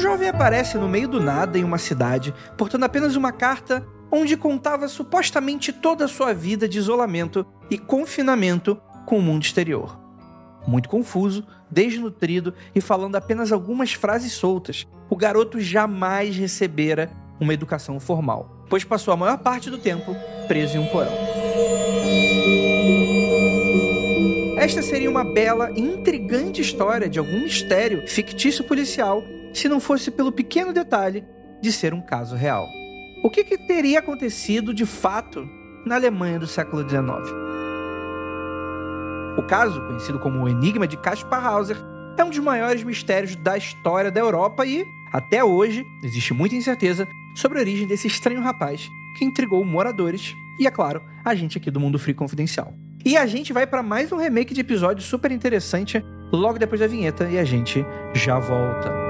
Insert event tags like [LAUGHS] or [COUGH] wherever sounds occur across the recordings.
jovem aparece no meio do nada em uma cidade, portando apenas uma carta onde contava supostamente toda a sua vida de isolamento e confinamento com o mundo exterior. Muito confuso, desnutrido e falando apenas algumas frases soltas, o garoto jamais recebera uma educação formal, pois passou a maior parte do tempo preso em um porão. Esta seria uma bela e intrigante história de algum mistério fictício policial, se não fosse pelo pequeno detalhe de ser um caso real. O que, que teria acontecido de fato na Alemanha do século XIX? O caso, conhecido como o Enigma de Caspar Hauser, é um dos maiores mistérios da história da Europa e, até hoje, existe muita incerteza sobre a origem desse estranho rapaz que intrigou moradores e, é claro, a gente aqui do Mundo Free Confidencial. E a gente vai para mais um remake de episódio super interessante logo depois da vinheta e a gente já volta.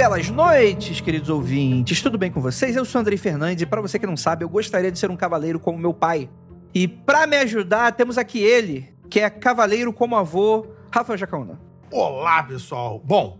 Belas noites, queridos ouvintes. Tudo bem com vocês? Eu sou Andrei Fernandes e para você que não sabe, eu gostaria de ser um cavaleiro como meu pai. E para me ajudar, temos aqui ele, que é cavaleiro como avô, Rafael Jacaúna. Olá, pessoal. Bom,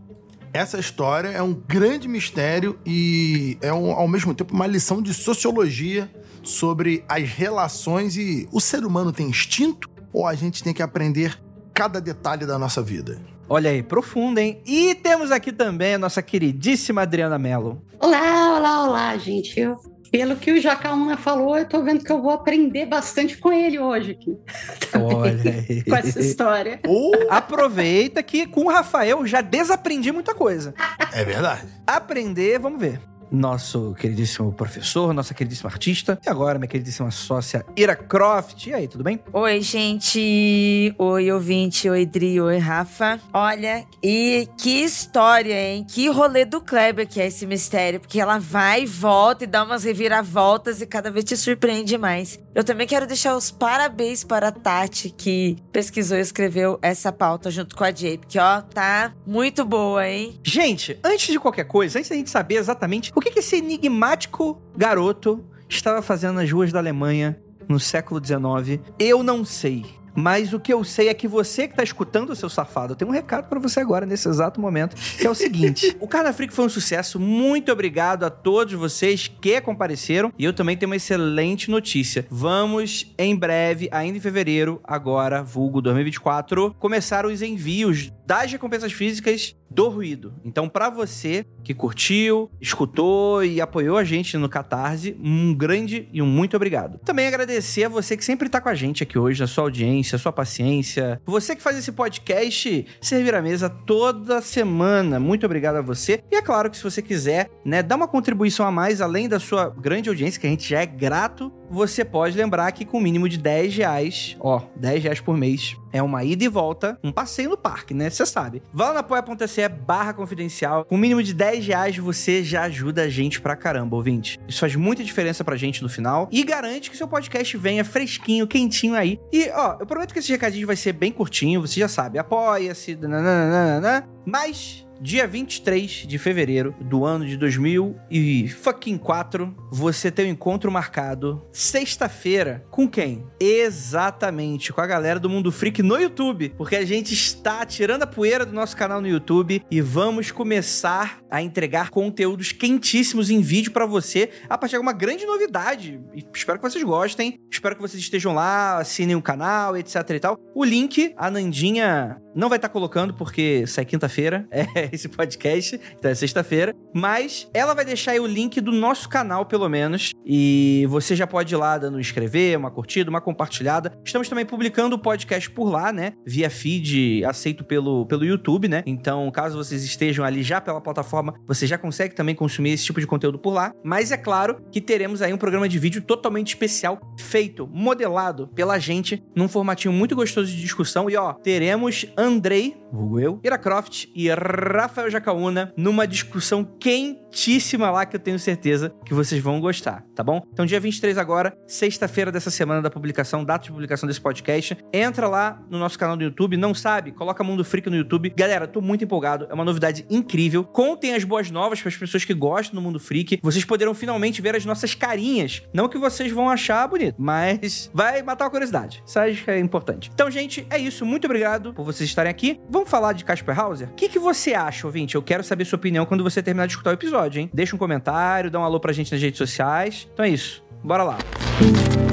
essa história é um grande mistério e é um, ao mesmo tempo uma lição de sociologia sobre as relações e o ser humano tem instinto ou a gente tem que aprender cada detalhe da nossa vida. Olha aí, profundo, hein? E temos aqui também a nossa queridíssima Adriana Mello. Olá, olá, olá, gente. Eu, pelo que o Jacaúna falou, eu tô vendo que eu vou aprender bastante com ele hoje aqui. [LAUGHS] Olha aí. com essa história. Ou Aproveita que com o Rafael já desaprendi muita coisa. é verdade. Aprender, vamos ver. Nosso queridíssimo professor, nossa queridíssima artista. E agora, minha queridíssima sócia Ira Croft. E aí, tudo bem? Oi, gente. Oi, ouvinte. Oi, Dri. Oi, Rafa. Olha, e que história, hein? Que rolê do Kleber que é esse mistério. Porque ela vai e volta e dá umas reviravoltas e cada vez te surpreende mais. Eu também quero deixar os parabéns para a Tati, que pesquisou e escreveu essa pauta junto com a Jay. Porque, ó, tá muito boa, hein? Gente, antes de qualquer coisa, antes da gente saber exatamente o que, que esse enigmático garoto estava fazendo nas ruas da Alemanha no século XIX, eu não sei. Mas o que eu sei é que você que tá escutando, seu safado, tem um recado pra você agora, nesse exato momento, que é o seguinte. [LAUGHS] o Carna Freak foi um sucesso. Muito obrigado a todos vocês que compareceram. E eu também tenho uma excelente notícia. Vamos, em breve, ainda em fevereiro, agora, vulgo 2024, começar os envios das recompensas físicas do ruído. Então, pra você que curtiu, escutou e apoiou a gente no Catarse, um grande e um muito obrigado. Também agradecer a você que sempre tá com a gente aqui hoje, a sua audiência, a sua paciência. Você que faz esse podcast servir a mesa toda semana. Muito obrigado a você. E é claro que se você quiser, né, dar uma contribuição a mais, além da sua grande audiência, que a gente já é grato, você pode lembrar que com o mínimo de 10 reais, ó, 10 reais por mês, é uma ida e volta, um passeio no parque, né? Você sabe. Vá lá na apoia.se barra confidencial. Com o mínimo de 10 reais, você já ajuda a gente pra caramba, ouvinte. Isso faz muita diferença pra gente no final e garante que seu podcast venha fresquinho, quentinho aí. E, ó, eu prometo que esse recadinho vai ser bem curtinho, você já sabe. Apoia-se, nananana, mas dia 23 de fevereiro do ano de 2004, você tem um encontro marcado sexta-feira com quem? Exatamente, com a galera do Mundo Freak no YouTube, porque a gente está tirando a poeira do nosso canal no YouTube e vamos começar a entregar conteúdos quentíssimos em vídeo pra você a partir de uma grande novidade. Espero que vocês gostem, espero que vocês estejam lá, assinem o canal, etc e tal. O link, a Nandinha Não vai estar colocando porque sai quinta-feira, [LAUGHS] é esse podcast, então é sexta-feira. Mas ela vai deixar aí o link do nosso canal, pelo menos. E você já pode ir lá dando inscrever, uma curtida, uma compartilhada. Estamos também publicando o podcast por lá, né? Via feed aceito pelo, pelo YouTube, né? Então, caso vocês estejam ali já pela plataforma, você já consegue também consumir esse tipo de conteúdo por lá. Mas é claro que teremos aí um programa de vídeo totalmente especial, feito, modelado pela gente, num formatinho muito gostoso de discussão. E ó, teremos Andrei, vulgo eu, Ira Croft e Rafael Jacaúna numa discussão quentíssima lá que eu tenho certeza que vocês vão gostar, tá bom? Então, dia 23 agora, sexta-feira dessa semana da publicação, data de publicação desse podcast. Entra lá no nosso canal do YouTube, não sabe? Coloca Mundo Freak no YouTube. Galera, tô muito empolgado, é uma novidade incrível. Contem as boas novas para as pessoas que gostam do Mundo Freak. Vocês poderão finalmente ver as nossas carinhas. Não que vocês vão achar bonito, mas vai matar a curiosidade. Isso acho que é importante. Então, gente, é isso. Muito obrigado por vocês estarem aqui. Vamos falar de Casper Hauser? O que, que você acha, ouvinte? Eu quero saber sua opinião quando você terminar de escutar o episódio, hein? Deixa um comentário, dá um alô pra gente nas redes sociais. Então é isso. Bora lá. Então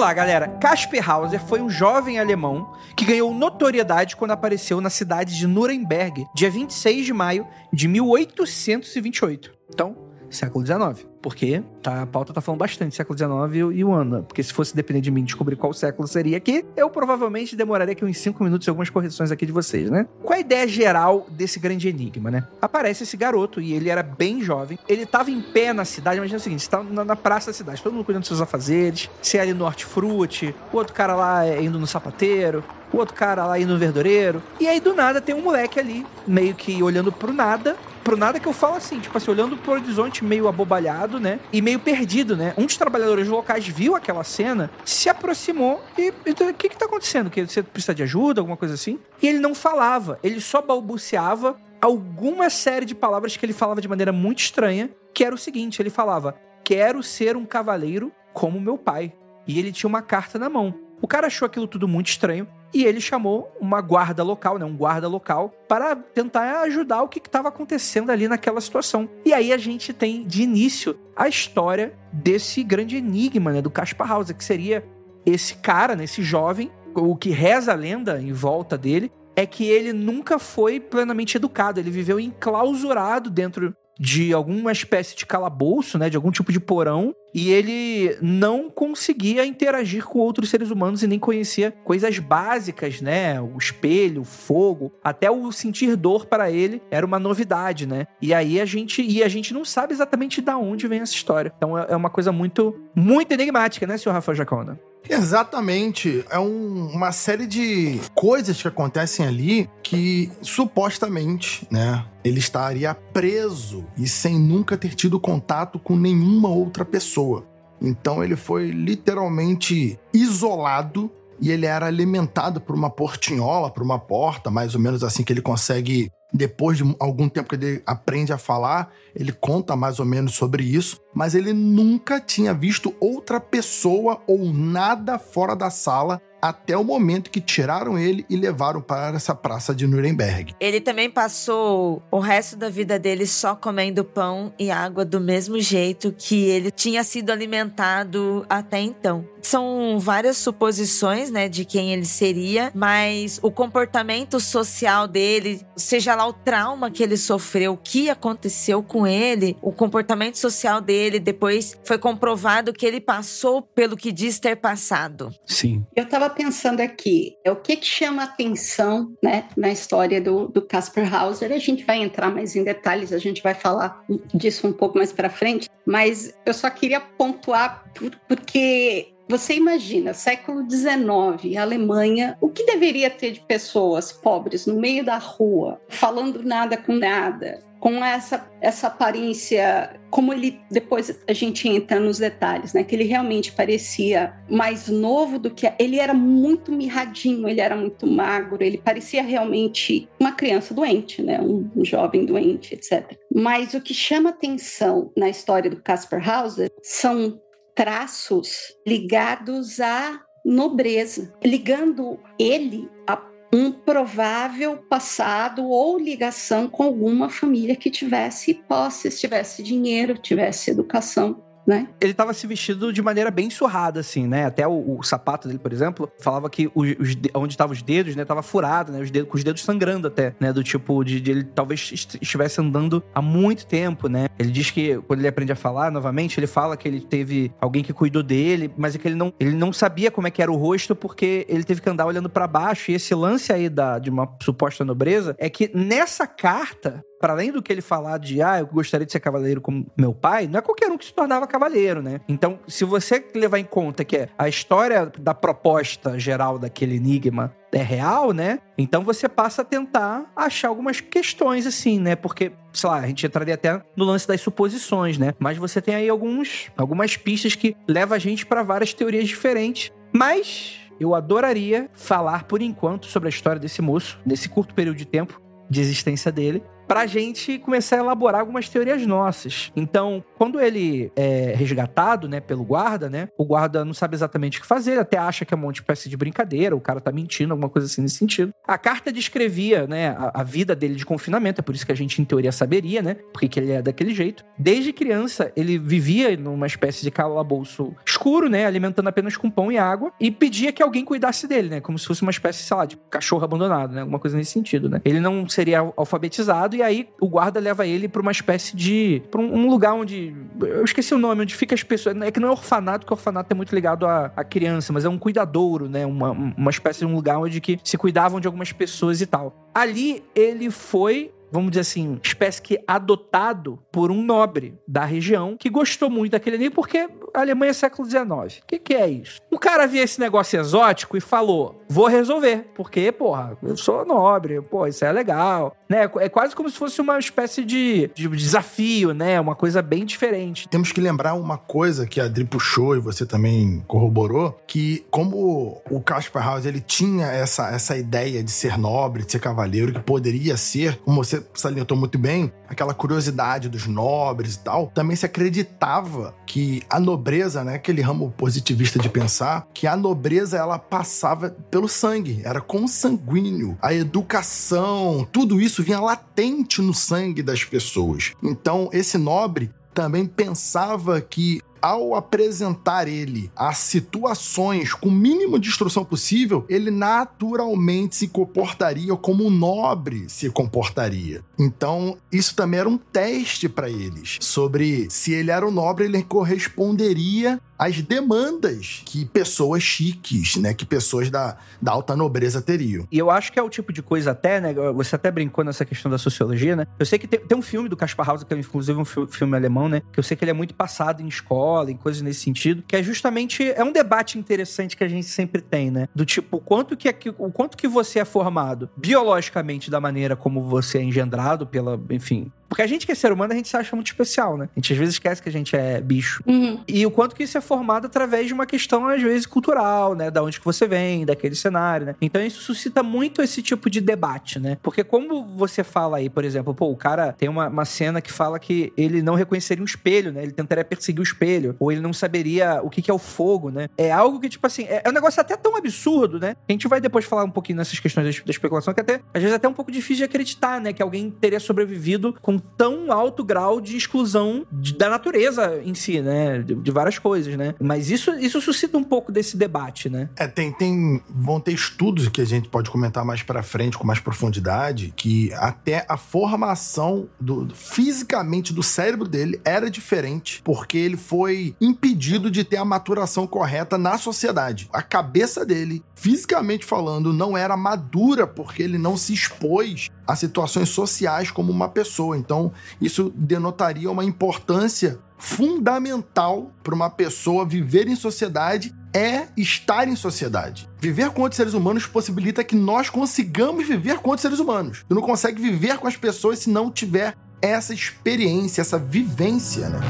vamos lá, galera. Casper Hauser foi um jovem alemão que ganhou notoriedade quando apareceu na cidade de Nuremberg, dia 26 de maio de 1828. Então, século XIX. Porque tá, a pauta tá falando bastante século XIX e o ano. Porque se fosse depender de mim descobrir qual século seria aqui, eu provavelmente demoraria aqui uns 5 minutos e algumas correções aqui de vocês, né? Qual a ideia geral desse grande enigma, né? Aparece esse garoto e ele era bem jovem. Ele tava em pé na cidade, imagina o seguinte: você tá na, na praça da cidade, todo mundo cuidando dos seus afazeres, você é ali no hortifruti, o outro cara lá é indo no sapateiro, o outro cara lá indo no verdureiro. E aí do nada tem um moleque ali, meio que olhando pro nada. Pro nada que eu falo assim, tipo assim, olhando pro horizonte meio abobalhado, né? E meio perdido, né? Um dos trabalhadores locais viu aquela cena, se aproximou e. Então, o que que tá acontecendo? Que você precisa de ajuda, alguma coisa assim? E ele não falava, ele só balbuciava alguma série de palavras que ele falava de maneira muito estranha, que era o seguinte: ele falava, quero ser um cavaleiro como meu pai. E ele tinha uma carta na mão. O cara achou aquilo tudo muito estranho e ele chamou uma guarda local, né, um guarda local, para tentar ajudar o que estava acontecendo ali naquela situação. E aí a gente tem de início a história desse grande enigma, né, do Caspar Hauser, que seria esse cara, né, esse jovem, o que reza a lenda em volta dele é que ele nunca foi plenamente educado, ele viveu enclausurado dentro de alguma espécie de calabouço, né, de algum tipo de porão, e ele não conseguia interagir com outros seres humanos e nem conhecia coisas básicas, né, o espelho, o fogo, até o sentir dor para ele era uma novidade, né? E aí a gente e a gente não sabe exatamente de onde vem essa história. Então é é uma coisa muito muito enigmática, né, senhor Rafael Jacona? Exatamente. É um- uma série de coisas que acontecem ali que supostamente, né, ele estaria preso e sem nunca ter tido contato com nenhuma outra pessoa. Então ele foi literalmente isolado e ele era alimentado por uma portinhola, por uma porta, mais ou menos assim que ele consegue depois de algum tempo que ele aprende a falar, ele conta mais ou menos sobre isso, mas ele nunca tinha visto outra pessoa ou nada fora da sala até o momento que tiraram ele e levaram para essa praça de Nuremberg. Ele também passou o resto da vida dele só comendo pão e água do mesmo jeito que ele tinha sido alimentado até então. São várias suposições, né, de quem ele seria, mas o comportamento social dele, seja lá o trauma que ele sofreu, o que aconteceu com ele, o comportamento social dele, depois foi comprovado que ele passou pelo que diz ter passado. Sim. Eu pensando aqui, é o que, que chama atenção né, na história do, do Casper Hauser. A gente vai entrar mais em detalhes, a gente vai falar disso um pouco mais para frente, mas eu só queria pontuar por- porque você imagina, século XIX, Alemanha, o que deveria ter de pessoas pobres no meio da rua, falando nada com nada, com essa, essa aparência, como ele depois a gente entra nos detalhes, né? Que ele realmente parecia mais novo do que ele era muito mirradinho, ele era muito magro, ele parecia realmente uma criança doente, né? Um, um jovem doente, etc. Mas o que chama atenção na história do Casper Hauser são traços ligados a nobreza, ligando ele a um provável passado ou ligação com alguma família que tivesse posses, tivesse dinheiro, tivesse educação né? Ele tava se vestido de maneira bem surrada, assim, né? Até o, o sapato dele, por exemplo, falava que os, os, onde estavam os dedos, né? Tava furado, né? Os dedos, com os dedos sangrando até, né? Do tipo, de, de ele talvez estivesse andando há muito tempo, né? Ele diz que quando ele aprende a falar novamente, ele fala que ele teve alguém que cuidou dele, mas é que ele não, ele não sabia como é que era o rosto porque ele teve que andar olhando para baixo. E esse lance aí da, de uma suposta nobreza é que nessa carta, para além do que ele falar de, ah, eu gostaria de ser cavaleiro como meu pai, não é qualquer um que se tornava cavaleiro, né? Então, se você levar em conta que a história da proposta geral daquele enigma é real, né? Então você passa a tentar achar algumas questões assim, né? Porque, sei lá, a gente entraria até no lance das suposições, né? Mas você tem aí alguns, algumas pistas que levam a gente para várias teorias diferentes. Mas eu adoraria falar por enquanto sobre a história desse moço, nesse curto período de tempo de existência dele, para a gente começar a elaborar algumas teorias nossas. Então, quando ele é resgatado, né, pelo guarda, né, o guarda não sabe exatamente o que fazer, até acha que é uma espécie de brincadeira, o cara tá mentindo, alguma coisa assim nesse sentido. A carta descrevia, né, a, a vida dele de confinamento, é por isso que a gente, em teoria, saberia, né, porque que ele é daquele jeito. Desde criança, ele vivia numa espécie de calabouço escuro, né, alimentando apenas com pão e água, e pedia que alguém cuidasse dele, né, como se fosse uma espécie, sei lá, de cachorro abandonado, né, alguma coisa nesse sentido, né. Ele não seria alfabetizado e aí o guarda leva ele para uma espécie de. pra um, lugar onde. Eu esqueci o nome, onde fica as pessoas. É que não é orfanato, porque orfanato é muito ligado à, à criança, mas é um cuidadouro, né? Uma, uma espécie de um lugar onde que se cuidavam de algumas pessoas e tal. Ali ele foi vamos dizer assim, espécie que adotado por um nobre da região que gostou muito daquele anime porque a Alemanha é século XIX. O que, que é isso? O cara via esse negócio exótico e falou: vou resolver, porque, porra, eu sou nobre, pô, isso é legal. Né? É quase como se fosse uma espécie de, de desafio, né? Uma coisa bem diferente. Temos que lembrar uma coisa que a Adri puxou e você também corroborou, que como o Caspar House ele tinha essa, essa ideia de ser nobre, de ser cavaleiro, que poderia ser, como você salientou muito bem, aquela curiosidade dos nobres e tal, também se acreditava que a nobreza, né, aquele ramo positivista de pensar, que a nobreza ela passava pelo sangue, era consanguíneo. A educação, tudo isso vinha latente no sangue das pessoas. Então, esse nobre também pensava que ao apresentar ele a situações com o mínimo de instrução possível, ele naturalmente se comportaria como um nobre se comportaria. Então, isso também era um teste para eles sobre se ele era um nobre, ele corresponderia às demandas que pessoas chiques, né, que pessoas da, da alta nobreza teriam. E eu acho que é o tipo de coisa até, né, você até brincou nessa questão da sociologia, né? Eu sei que tem, tem um filme do Caspar Hauser, que é inclusive um filme alemão, né, que eu sei que ele é muito passado em escola em coisas nesse sentido, que é justamente é um debate interessante que a gente sempre tem, né? Do tipo, quanto que, é, o quanto que você é formado biologicamente da maneira como você é engendrado pela, enfim, porque a gente que é ser humano, a gente se acha muito especial, né? A gente às vezes esquece que a gente é bicho. Uhum. E o quanto que isso é formado através de uma questão, às vezes, cultural, né? Da onde que você vem, daquele cenário, né? Então isso suscita muito esse tipo de debate, né? Porque como você fala aí, por exemplo, pô, o cara tem uma, uma cena que fala que ele não reconheceria um espelho, né? Ele tentaria perseguir o espelho. Ou ele não saberia o que, que é o fogo, né? É algo que, tipo assim, é, é um negócio até tão absurdo, né? A gente vai depois falar um pouquinho nessas questões da, da especulação, que até, às vezes, é até um pouco difícil de acreditar, né? Que alguém teria sobrevivido com tão alto grau de exclusão de, da natureza em si, né? De, de, várias coisas, né? Mas isso, isso suscita um pouco desse debate, né? É, tem, tem. Vão ter estudos que a gente pode comentar mais para frente com mais profundidade, que até a formação do, fisicamente do cérebro dele era diferente, porque ele foi impedido de ter a maturação correta na sociedade. A cabeça dele, fisicamente falando, não era madura porque ele não se expôs a situações sociais como uma pessoa. Então, isso denotaria uma importância fundamental para uma pessoa viver em sociedade é estar em sociedade. Viver com outros seres humanos possibilita que nós consigamos viver com outros seres humanos. Tu não consegue viver com as pessoas se não tiver essa experiência, essa vivência, né?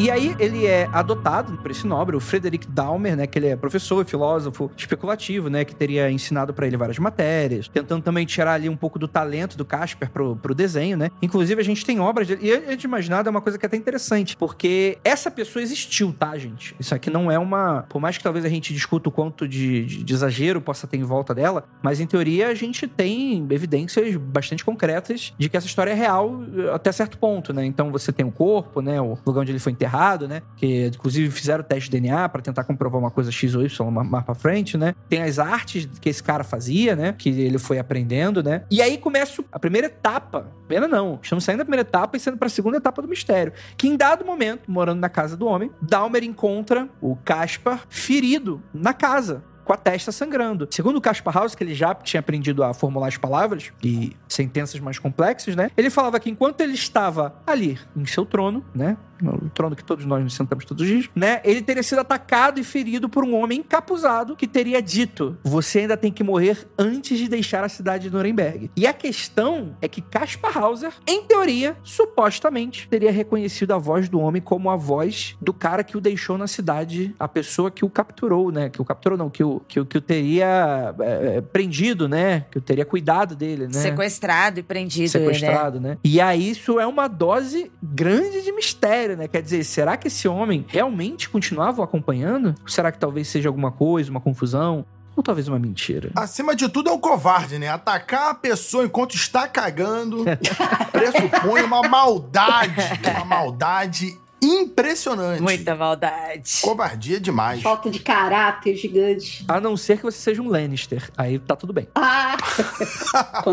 E aí ele é adotado por esse nobre, o Frederick Dahmer, né, que ele é professor, filósofo especulativo, né, que teria ensinado para ele várias matérias, tentando também tirar ali um pouco do talento do Casper pro, pro desenho, né? Inclusive a gente tem obras dele, e a gente imaginado é uma coisa que é até interessante, porque essa pessoa existiu, tá, gente? Isso aqui não é uma, por mais que talvez a gente discuta o quanto de, de, de exagero possa ter em volta dela, mas em teoria a gente tem evidências bastante concretas de que essa história é real eh, até certo ponto, né? Então você tem o corpo, né, o lugar onde ele foi enterrado, né? Que inclusive fizeram o teste de DNA para tentar comprovar uma coisa X ou Y mais pra frente, né? Tem as artes que esse cara fazia, né? Que ele foi aprendendo, né? E aí começa a primeira etapa. Pena não. Estamos saindo da primeira etapa e sendo para a segunda etapa do mistério. Que em dado momento, morando na casa do homem, Dalmer encontra o Caspar ferido na casa com a testa sangrando. Segundo o Caspar House, que ele já tinha aprendido a formular as palavras e sentenças mais complexas, né? Ele falava que enquanto ele estava ali em seu trono, né? No trono que todos nós nos sentamos todos os dias, né? Ele teria sido atacado e ferido por um homem encapuzado que teria dito: Você ainda tem que morrer antes de deixar a cidade de Nuremberg. E a questão é que Caspar Hauser, em teoria, supostamente, teria reconhecido a voz do homem como a voz do cara que o deixou na cidade, a pessoa que o capturou, né? Que o capturou, não, que o, que, o- que o teria é, prendido, né? Que o teria cuidado dele, né? Sequestrado e prendido, né? sequestrado, né? E aí isso é uma dose grande de mistério, né? Quer dizer, será que esse homem realmente continuava o acompanhando? Ou será que talvez seja alguma coisa, uma confusão? Ou talvez uma mentira? Acima de tudo é um covarde, né? Atacar a pessoa enquanto está cagando [LAUGHS] pressupõe uma maldade, uma maldade impressionante. Muita maldade. Covardia demais. Falta de caráter gigante. A não ser que você seja um Lannister. Aí tá tudo bem. Ah!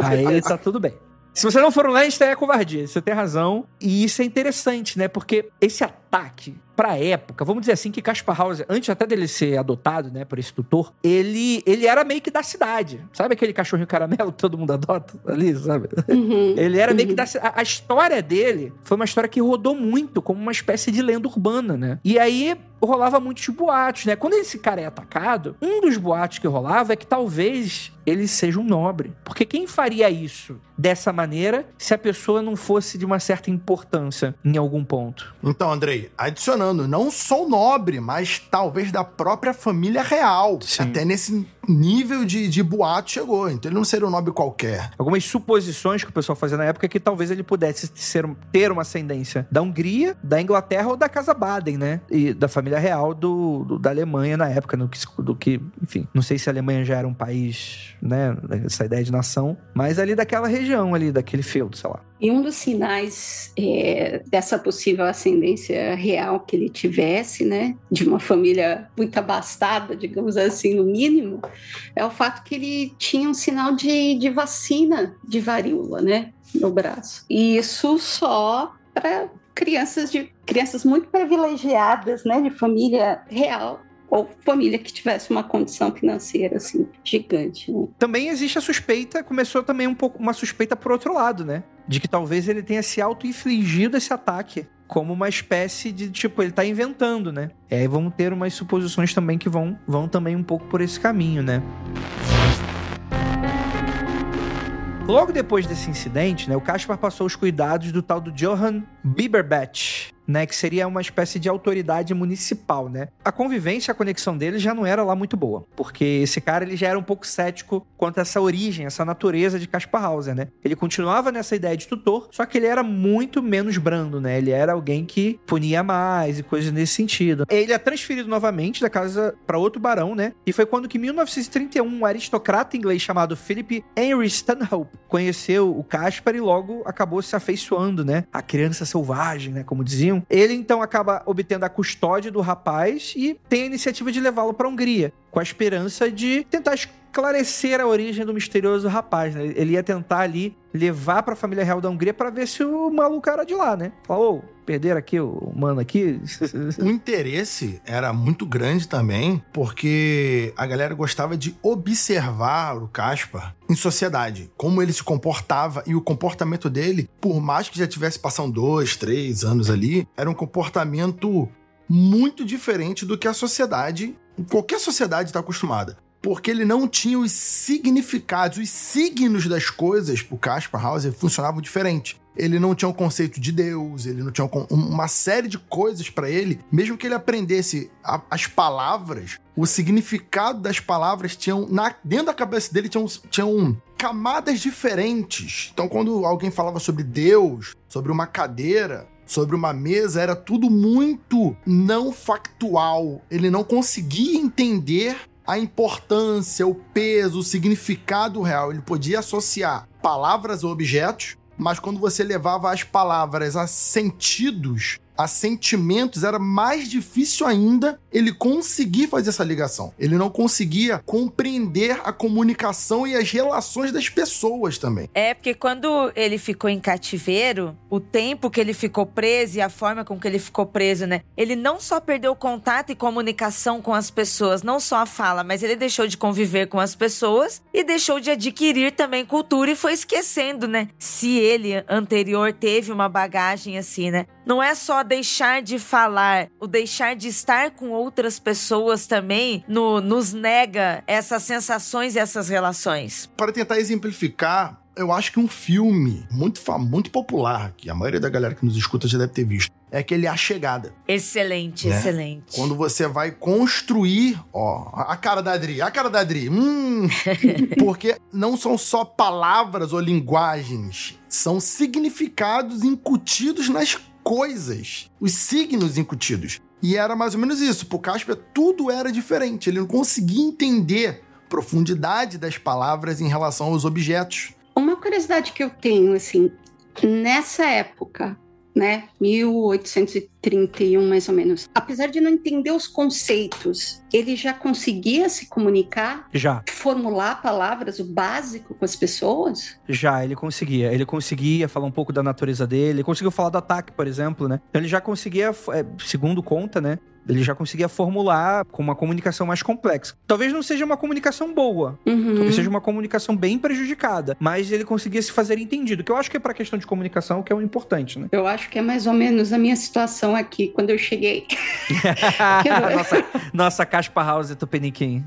Aí tá tudo bem. Se você não for um Lannister, é covardia. Você tem razão. E isso é interessante, né? Porque esse ataque, pra época, vamos dizer assim, que Caspar Hauser, antes até dele ser adotado, né, por esse tutor, ele, ele era meio que da cidade. Sabe aquele cachorrinho caramelo que todo mundo adota ali, sabe? Uhum. [LAUGHS] Ele era meio que Uhum. da ci- a, a história dele foi uma história que rodou muito como uma espécie de lenda urbana, né? E aí rolava muitos boatos, né? Quando esse cara é atacado, um dos boatos que rolava é que talvez ele seja um nobre. Porque quem faria isso dessa maneira se a pessoa não fosse de uma certa importância em algum ponto? Então, Andrei, adicionando, não sou nobre, mas talvez da própria família real. Sim. Até nesse nível de, de boato chegou. Então ele não seria um nobre qualquer. Algumas suposições que o pessoal fazia na época é que talvez ele pudesse ser, ter uma ascendência da Hungria, da Inglaterra ou da Casa Baden, né? E da família real do, do- da Alemanha na época, no que, do que, enfim, não sei se a Alemanha já era um país, né? Essa ideia de nação, mas ali daquela região ali, daquele feudo, sei lá. E um dos sinais é, dessa possível ascendência real que ele tivesse, né, de uma família muito abastada, digamos assim, no mínimo, é o fato que ele tinha um sinal de, de vacina de varíola, né, no braço. E isso só para crianças de crianças muito privilegiadas, né, de família real ou família que tivesse uma condição financeira assim gigante. Né? Também existe a suspeita, começou também um pouco uma suspeita por outro lado, né? De que talvez ele tenha se auto-infligido esse ataque. Como uma espécie de, tipo, ele tá inventando, né? E aí vamos ter umas suposições também que vão, vão também um pouco por esse caminho, né? Logo depois desse incidente, né, o Caspar passou os cuidados do tal do Johann Biberbach, né, que seria uma espécie de autoridade municipal, né? A convivência, a conexão dele já não era lá muito boa, porque esse cara ele já era um pouco cético quanto a essa origem, essa natureza de Caspar Hauser, né? Ele continuava nessa ideia de tutor, só que ele era muito menos brando, né? Ele era alguém que punia mais e coisas nesse sentido. Ele é transferido novamente da casa para outro barão, né? E foi quando que em 1931 um aristocrata inglês chamado Philip Henry Stanhope conheceu o Caspar e logo acabou se afeiçoando, né? A criança selvagem, né? Como diziam. Ele então acaba obtendo a custódia do rapaz e tem a iniciativa de levá-lo para a Hungria, com a esperança de tentar esclarecer a origem do misterioso rapaz, né? Ele ia tentar ali levar para a família real da Hungria para ver se o maluco era de lá, né? Falou, ô, perderam aqui o mano aqui. [LAUGHS] O interesse era muito grande também, porque a galera gostava de observar o Caspar em sociedade, como ele se comportava e o comportamento dele, por mais que já tivesse passado dois, três anos ali, era um comportamento muito diferente do que a sociedade, qualquer sociedade está acostumada. Porque ele não tinha os significados, os signos das coisas pro Caspar Hauser funcionavam diferente. ele não tinha um conceito de Deus, ele não tinha um, uma série de coisas para ele, mesmo que ele aprendesse a, as palavras, o significado das palavras tinham na, dentro da cabeça dele tinham, tinham camadas diferentes. Então, quando alguém falava sobre Deus, sobre uma cadeira, sobre uma mesa, era tudo muito não factual. Ele não conseguia entender a importância, o peso, o significado real. Ele podia associar palavras a objetos, mas quando você levava as palavras a sentidos, a sentimentos, era mais difícil ainda ele conseguir fazer essa ligação. Ele não conseguia compreender a comunicação e as relações das pessoas também. É, porque quando ele ficou em cativeiro, o tempo que ele ficou preso e a forma com que ele ficou preso, né? Ele não só perdeu contato e comunicação com as pessoas, não só a fala, mas ele deixou de conviver com as pessoas e deixou de adquirir também cultura e foi esquecendo, né? Se ele anterior teve uma bagagem assim, né? Não é só deixar de falar, o deixar de estar com outras pessoas também no, nos nega essas sensações e essas relações. Para tentar exemplificar, eu acho que um filme muito, muito popular, que a maioria da galera que nos escuta já deve ter visto, é aquele A Chegada. Excelente, né? excelente. Quando você vai construir, ó, a cara da Adri, a cara da Adri, hum, [LAUGHS] porque não são só palavras ou linguagens, são significados incutidos nas coisas, os signos incutidos. E era mais ou menos isso. Pro Casper, tudo era diferente. Ele não conseguia entender profundidade das palavras em relação aos objetos. Uma curiosidade que eu tenho, assim, nessa época, né, 1831 mais ou menos. Apesar de não entender os conceitos, ele já conseguia se comunicar? Já. Formular palavras, o básico com as pessoas? Já, ele conseguia. Ele conseguia falar um pouco da natureza dele, ele conseguiu falar do ataque, por exemplo, né? Então ele já conseguia, é, segundo conta, né, ele já conseguia formular com uma comunicação mais complexa. Talvez não seja uma comunicação boa, uhum. talvez seja uma comunicação bem prejudicada, mas ele conseguia se fazer entendido, que eu acho que é para questão de comunicação que é o importante, né? Eu acho que é mais ou menos a minha situação aqui quando eu cheguei. [LAUGHS] nossa, nossa Caspa House Tupiniquim.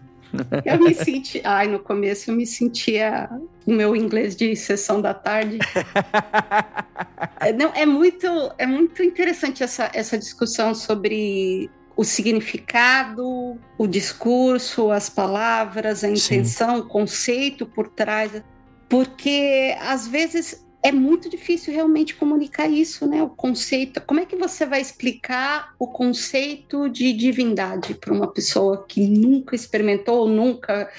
Eu me senti. Ai, no começo eu me sentia o meu inglês de sessão da tarde. [LAUGHS] é, não, é muito, é muito interessante essa, essa discussão sobre o significado, o discurso, as palavras, a intenção, Sim. o conceito por trás, porque às vezes é muito difícil realmente comunicar isso, né? O conceito. Como é que você vai explicar o conceito de divindade para uma pessoa que nunca experimentou, nunca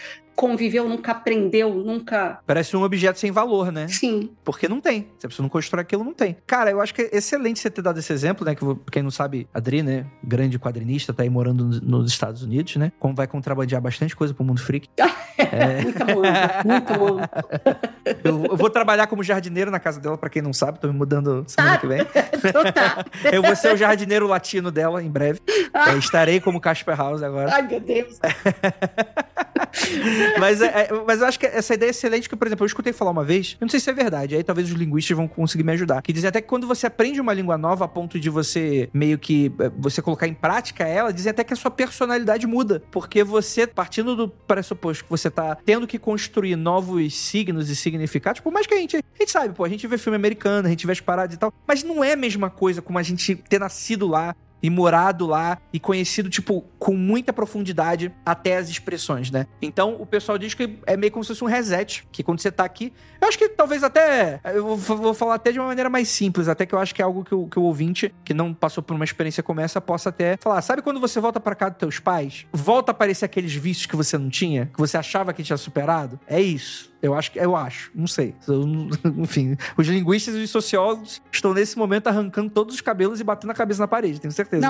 conviveu, nunca aprendeu, nunca. Parece um objeto sem valor, né? Sim. Porque não tem. Se a pessoa não constrói aquilo, não tem. Cara, eu acho que é excelente você ter dado esse exemplo, né? Que quem não sabe, Adri, né? Grande quadrinista, tá aí morando nos Estados Unidos, né? Como vai contrabandear bastante coisa pro mundo freak. é... muito bom, muito bom. Eu, eu, vou trabalhar como jardineiro na casa dela, pra quem não sabe, tô me mudando semana que vem. então tá. [LAUGHS] eu vou ser o jardineiro latino dela em breve. Ah. estarei como Casper House agora. Ai, meu Deus. [LAUGHS] mas, é, é, mas eu acho que essa ideia é excelente, que, por exemplo, eu escutei falar uma vez, eu não sei se é verdade, aí talvez os linguistas vão conseguir me ajudar, que dizem até que quando você aprende uma língua nova a ponto de você meio que é, você colocar em prática ela, dizem até que a sua personalidade muda, porque você, partindo do pressuposto que você tá tendo que construir novos signos e significados, por mais que a gente, a gente sabe, pô, a gente vê filme americano, a gente vê as paradas e tal, mas não é a mesma coisa como a gente ter nascido lá, e morado lá e conhecido, tipo, com muita profundidade até as expressões, né? Então, o pessoal diz que é meio como se fosse um reset, que quando você tá aqui, eu acho que talvez até, eu vou, vou falar até de uma maneira mais simples, até que eu acho que é algo que o, que o ouvinte, que não passou por uma experiência como essa, possa até falar, sabe quando você volta para casa dos teus pais, volta a aparecer aqueles vícios que você não tinha, que você achava que tinha superado? É isso. Eu acho que eu acho, não sei. Eu, [LAUGHS] enfim, os linguistas e os sociólogos estão nesse momento arrancando todos os cabelos e batendo a cabeça na parede, tenho certeza.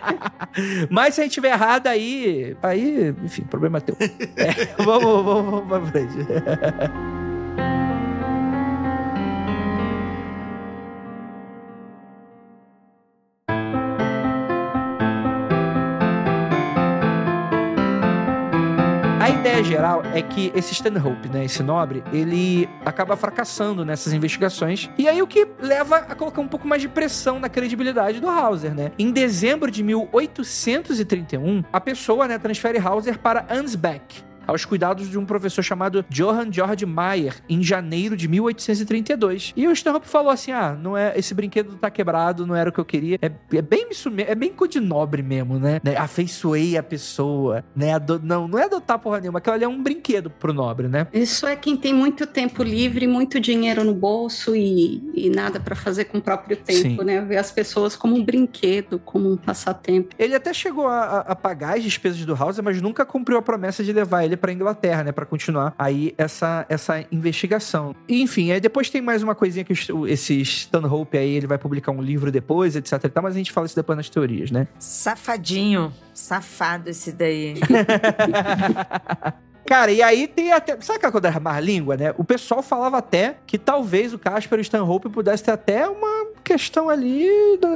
[LAUGHS] Mas se a gente tiver errado, aí. Aí, enfim, problema é teu. [LAUGHS] É, vamos, vamos, vamos pra frente. Ideia geral é que esse Stanhope, né, esse nobre, ele acaba fracassando nessas investigações. E aí o que leva a colocar um pouco mais de pressão na credibilidade do Hauser, né? Em dezembro de 1831, a pessoa, né, transfere Hauser para Ansbach, aos cuidados de um professor chamado Johann Georg Mayer, em janeiro de 1832. E o Stanhope falou assim: ah, não é, esse brinquedo tá quebrado, não era o que eu queria. É, é bem isso é bem codinobre mesmo, né? né? Afeiçoei a pessoa, né? Ado não, não é adotar porra nenhuma, aquilo ali é um brinquedo pro nobre, né? Isso é quem tem muito tempo livre, muito dinheiro no bolso e, e nada para fazer com o próprio tempo, Sim. né? Ver as pessoas como um brinquedo, como um passatempo. Ele até chegou a, a pagar as despesas do House, mas nunca cumpriu a promessa de levar ele para Inglaterra, né? Para continuar aí essa, essa investigação. E, enfim, aí depois tem mais uma coisinha que esse Stanhope aí, ele vai publicar um livro depois, etc e tal, mas a gente fala isso depois nas teorias, né? Safadinho. Safado esse daí. [LAUGHS] Cara, e aí tem até. Sabe aquela coisa da mais língua, né? O pessoal falava até que talvez o Casper e o Stanhope pudesse ter até uma questão ali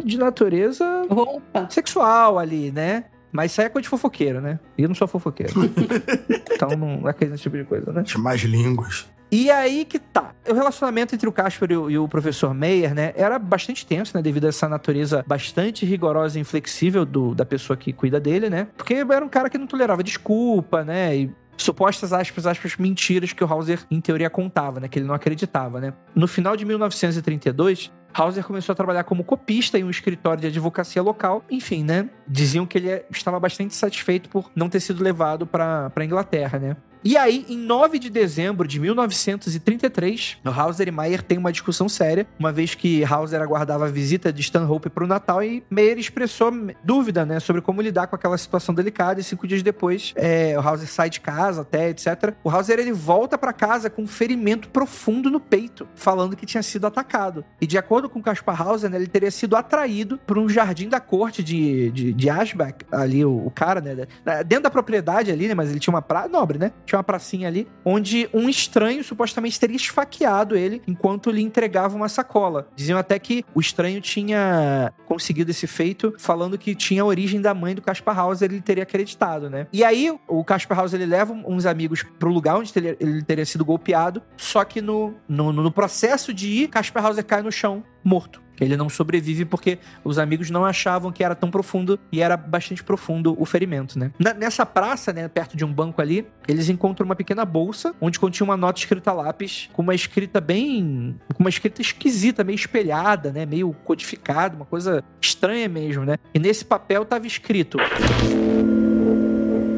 de natureza Opa. sexual ali, né? Mas isso aí é coisa de fofoqueiro, né? E eu não sou fofoqueiro. [LAUGHS] então não é aquele tipo de coisa, né? Mais línguas. E aí que tá. O relacionamento entre o Casper e o, e o, professor Meyer, né, era bastante tenso, né, devido a essa natureza bastante rigorosa e inflexível do, da pessoa que cuida dele, né? Porque era um cara que não tolerava desculpa, né? E supostas aspas, aspas, mentiras que o Hauser, em teoria, contava, né? Que ele não acreditava, né? No final de 1932, Hauser começou a trabalhar como copista em um escritório de advocacia local. Enfim, né? Diziam que ele estava bastante satisfeito por não ter sido levado para a Inglaterra, né? E aí, em 9 de dezembro de 1933, Hauser e Meyer têm uma discussão séria, uma vez que Hauser aguardava a visita de Stanhope para o Natal e Meyer expressou dúvida, né, sobre como lidar com aquela situação delicada. E cinco dias depois, é, o Hauser sai de casa, até etc. O Hauser ele volta para casa com um ferimento profundo no peito, falando que tinha sido atacado. E de acordo com Caspar Hauser, né, ele teria sido atraído por um jardim da corte de, de, de Ashback, ali o, o cara, né, dentro da propriedade ali, né, mas ele tinha uma praia nobre, né? Tinha uma pracinha ali, onde um estranho supostamente teria esfaqueado ele enquanto lhe entregava uma sacola. Diziam até que o estranho tinha conseguido esse feito, falando que tinha a origem da mãe do Caspar Hauser, ele teria acreditado, né? E aí, o Caspar Hauser, ele leva uns amigos pro lugar onde ele teria sido golpeado, só que no, no, no processo de ir, Caspar Hauser cai no chão, morto. Ele não sobrevive porque os amigos não achavam que era tão profundo e era bastante profundo o ferimento, né? nessa praça, né, perto de um banco ali, eles encontram uma pequena bolsa onde continha uma nota escrita a lápis com uma escrita bem, com uma escrita esquisita, meio espelhada, né, meio codificada, uma coisa estranha mesmo, né? E nesse papel estava escrito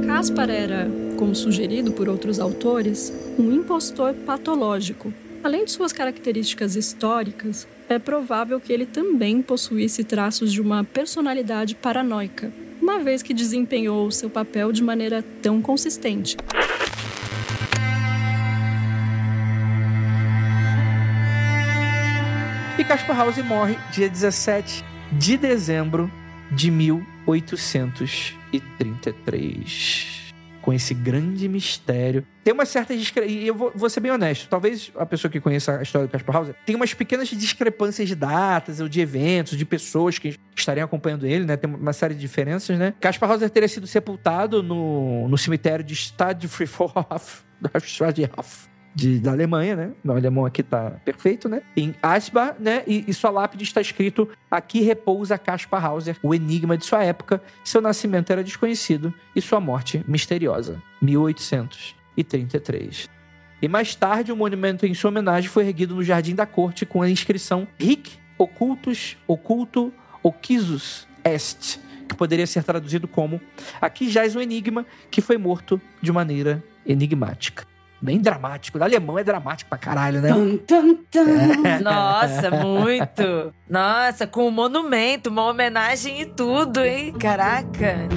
Caspar era, como sugerido por outros autores, um impostor patológico. Além de suas características históricas, é provável que ele também possuísse traços de uma personalidade paranoica, uma vez que desempenhou seu papel de maneira tão consistente. E Caspar House morre dia 17 de dezembro de 1833 com esse grande mistério. Tem uma certa discrepância. E eu vou, vou, ser bem honesto. Talvez a pessoa que conheça a história do Caspar Hauser tenha umas pequenas discrepâncias de datas, ou de eventos, de pessoas que estariam acompanhando ele, né? Tem uma série de diferenças, né? Caspar Hauser teria sido sepultado no, no cemitério de Stade Friedhof, [LAUGHS] de, da Alemanha, né? O alemão aqui tá perfeito, né? Em Asbach, né? E, e sua lápide está escrito: Aqui repousa Caspar Hauser, o enigma de sua época. Seu nascimento era desconhecido e sua morte misteriosa. 1833. E mais tarde, um monumento em sua homenagem foi erguido no Jardim da Corte com a inscrição Ric Ocultus Oculto Oquisus Est, que poderia ser traduzido como Aqui jaz um enigma que foi morto de maneira enigmática bem dramático. O alemão é dramático pra caralho, né? Tum, tum, tum. É. Nossa, muito. Nossa, com um monumento, uma homenagem e tudo, hein? Caraca.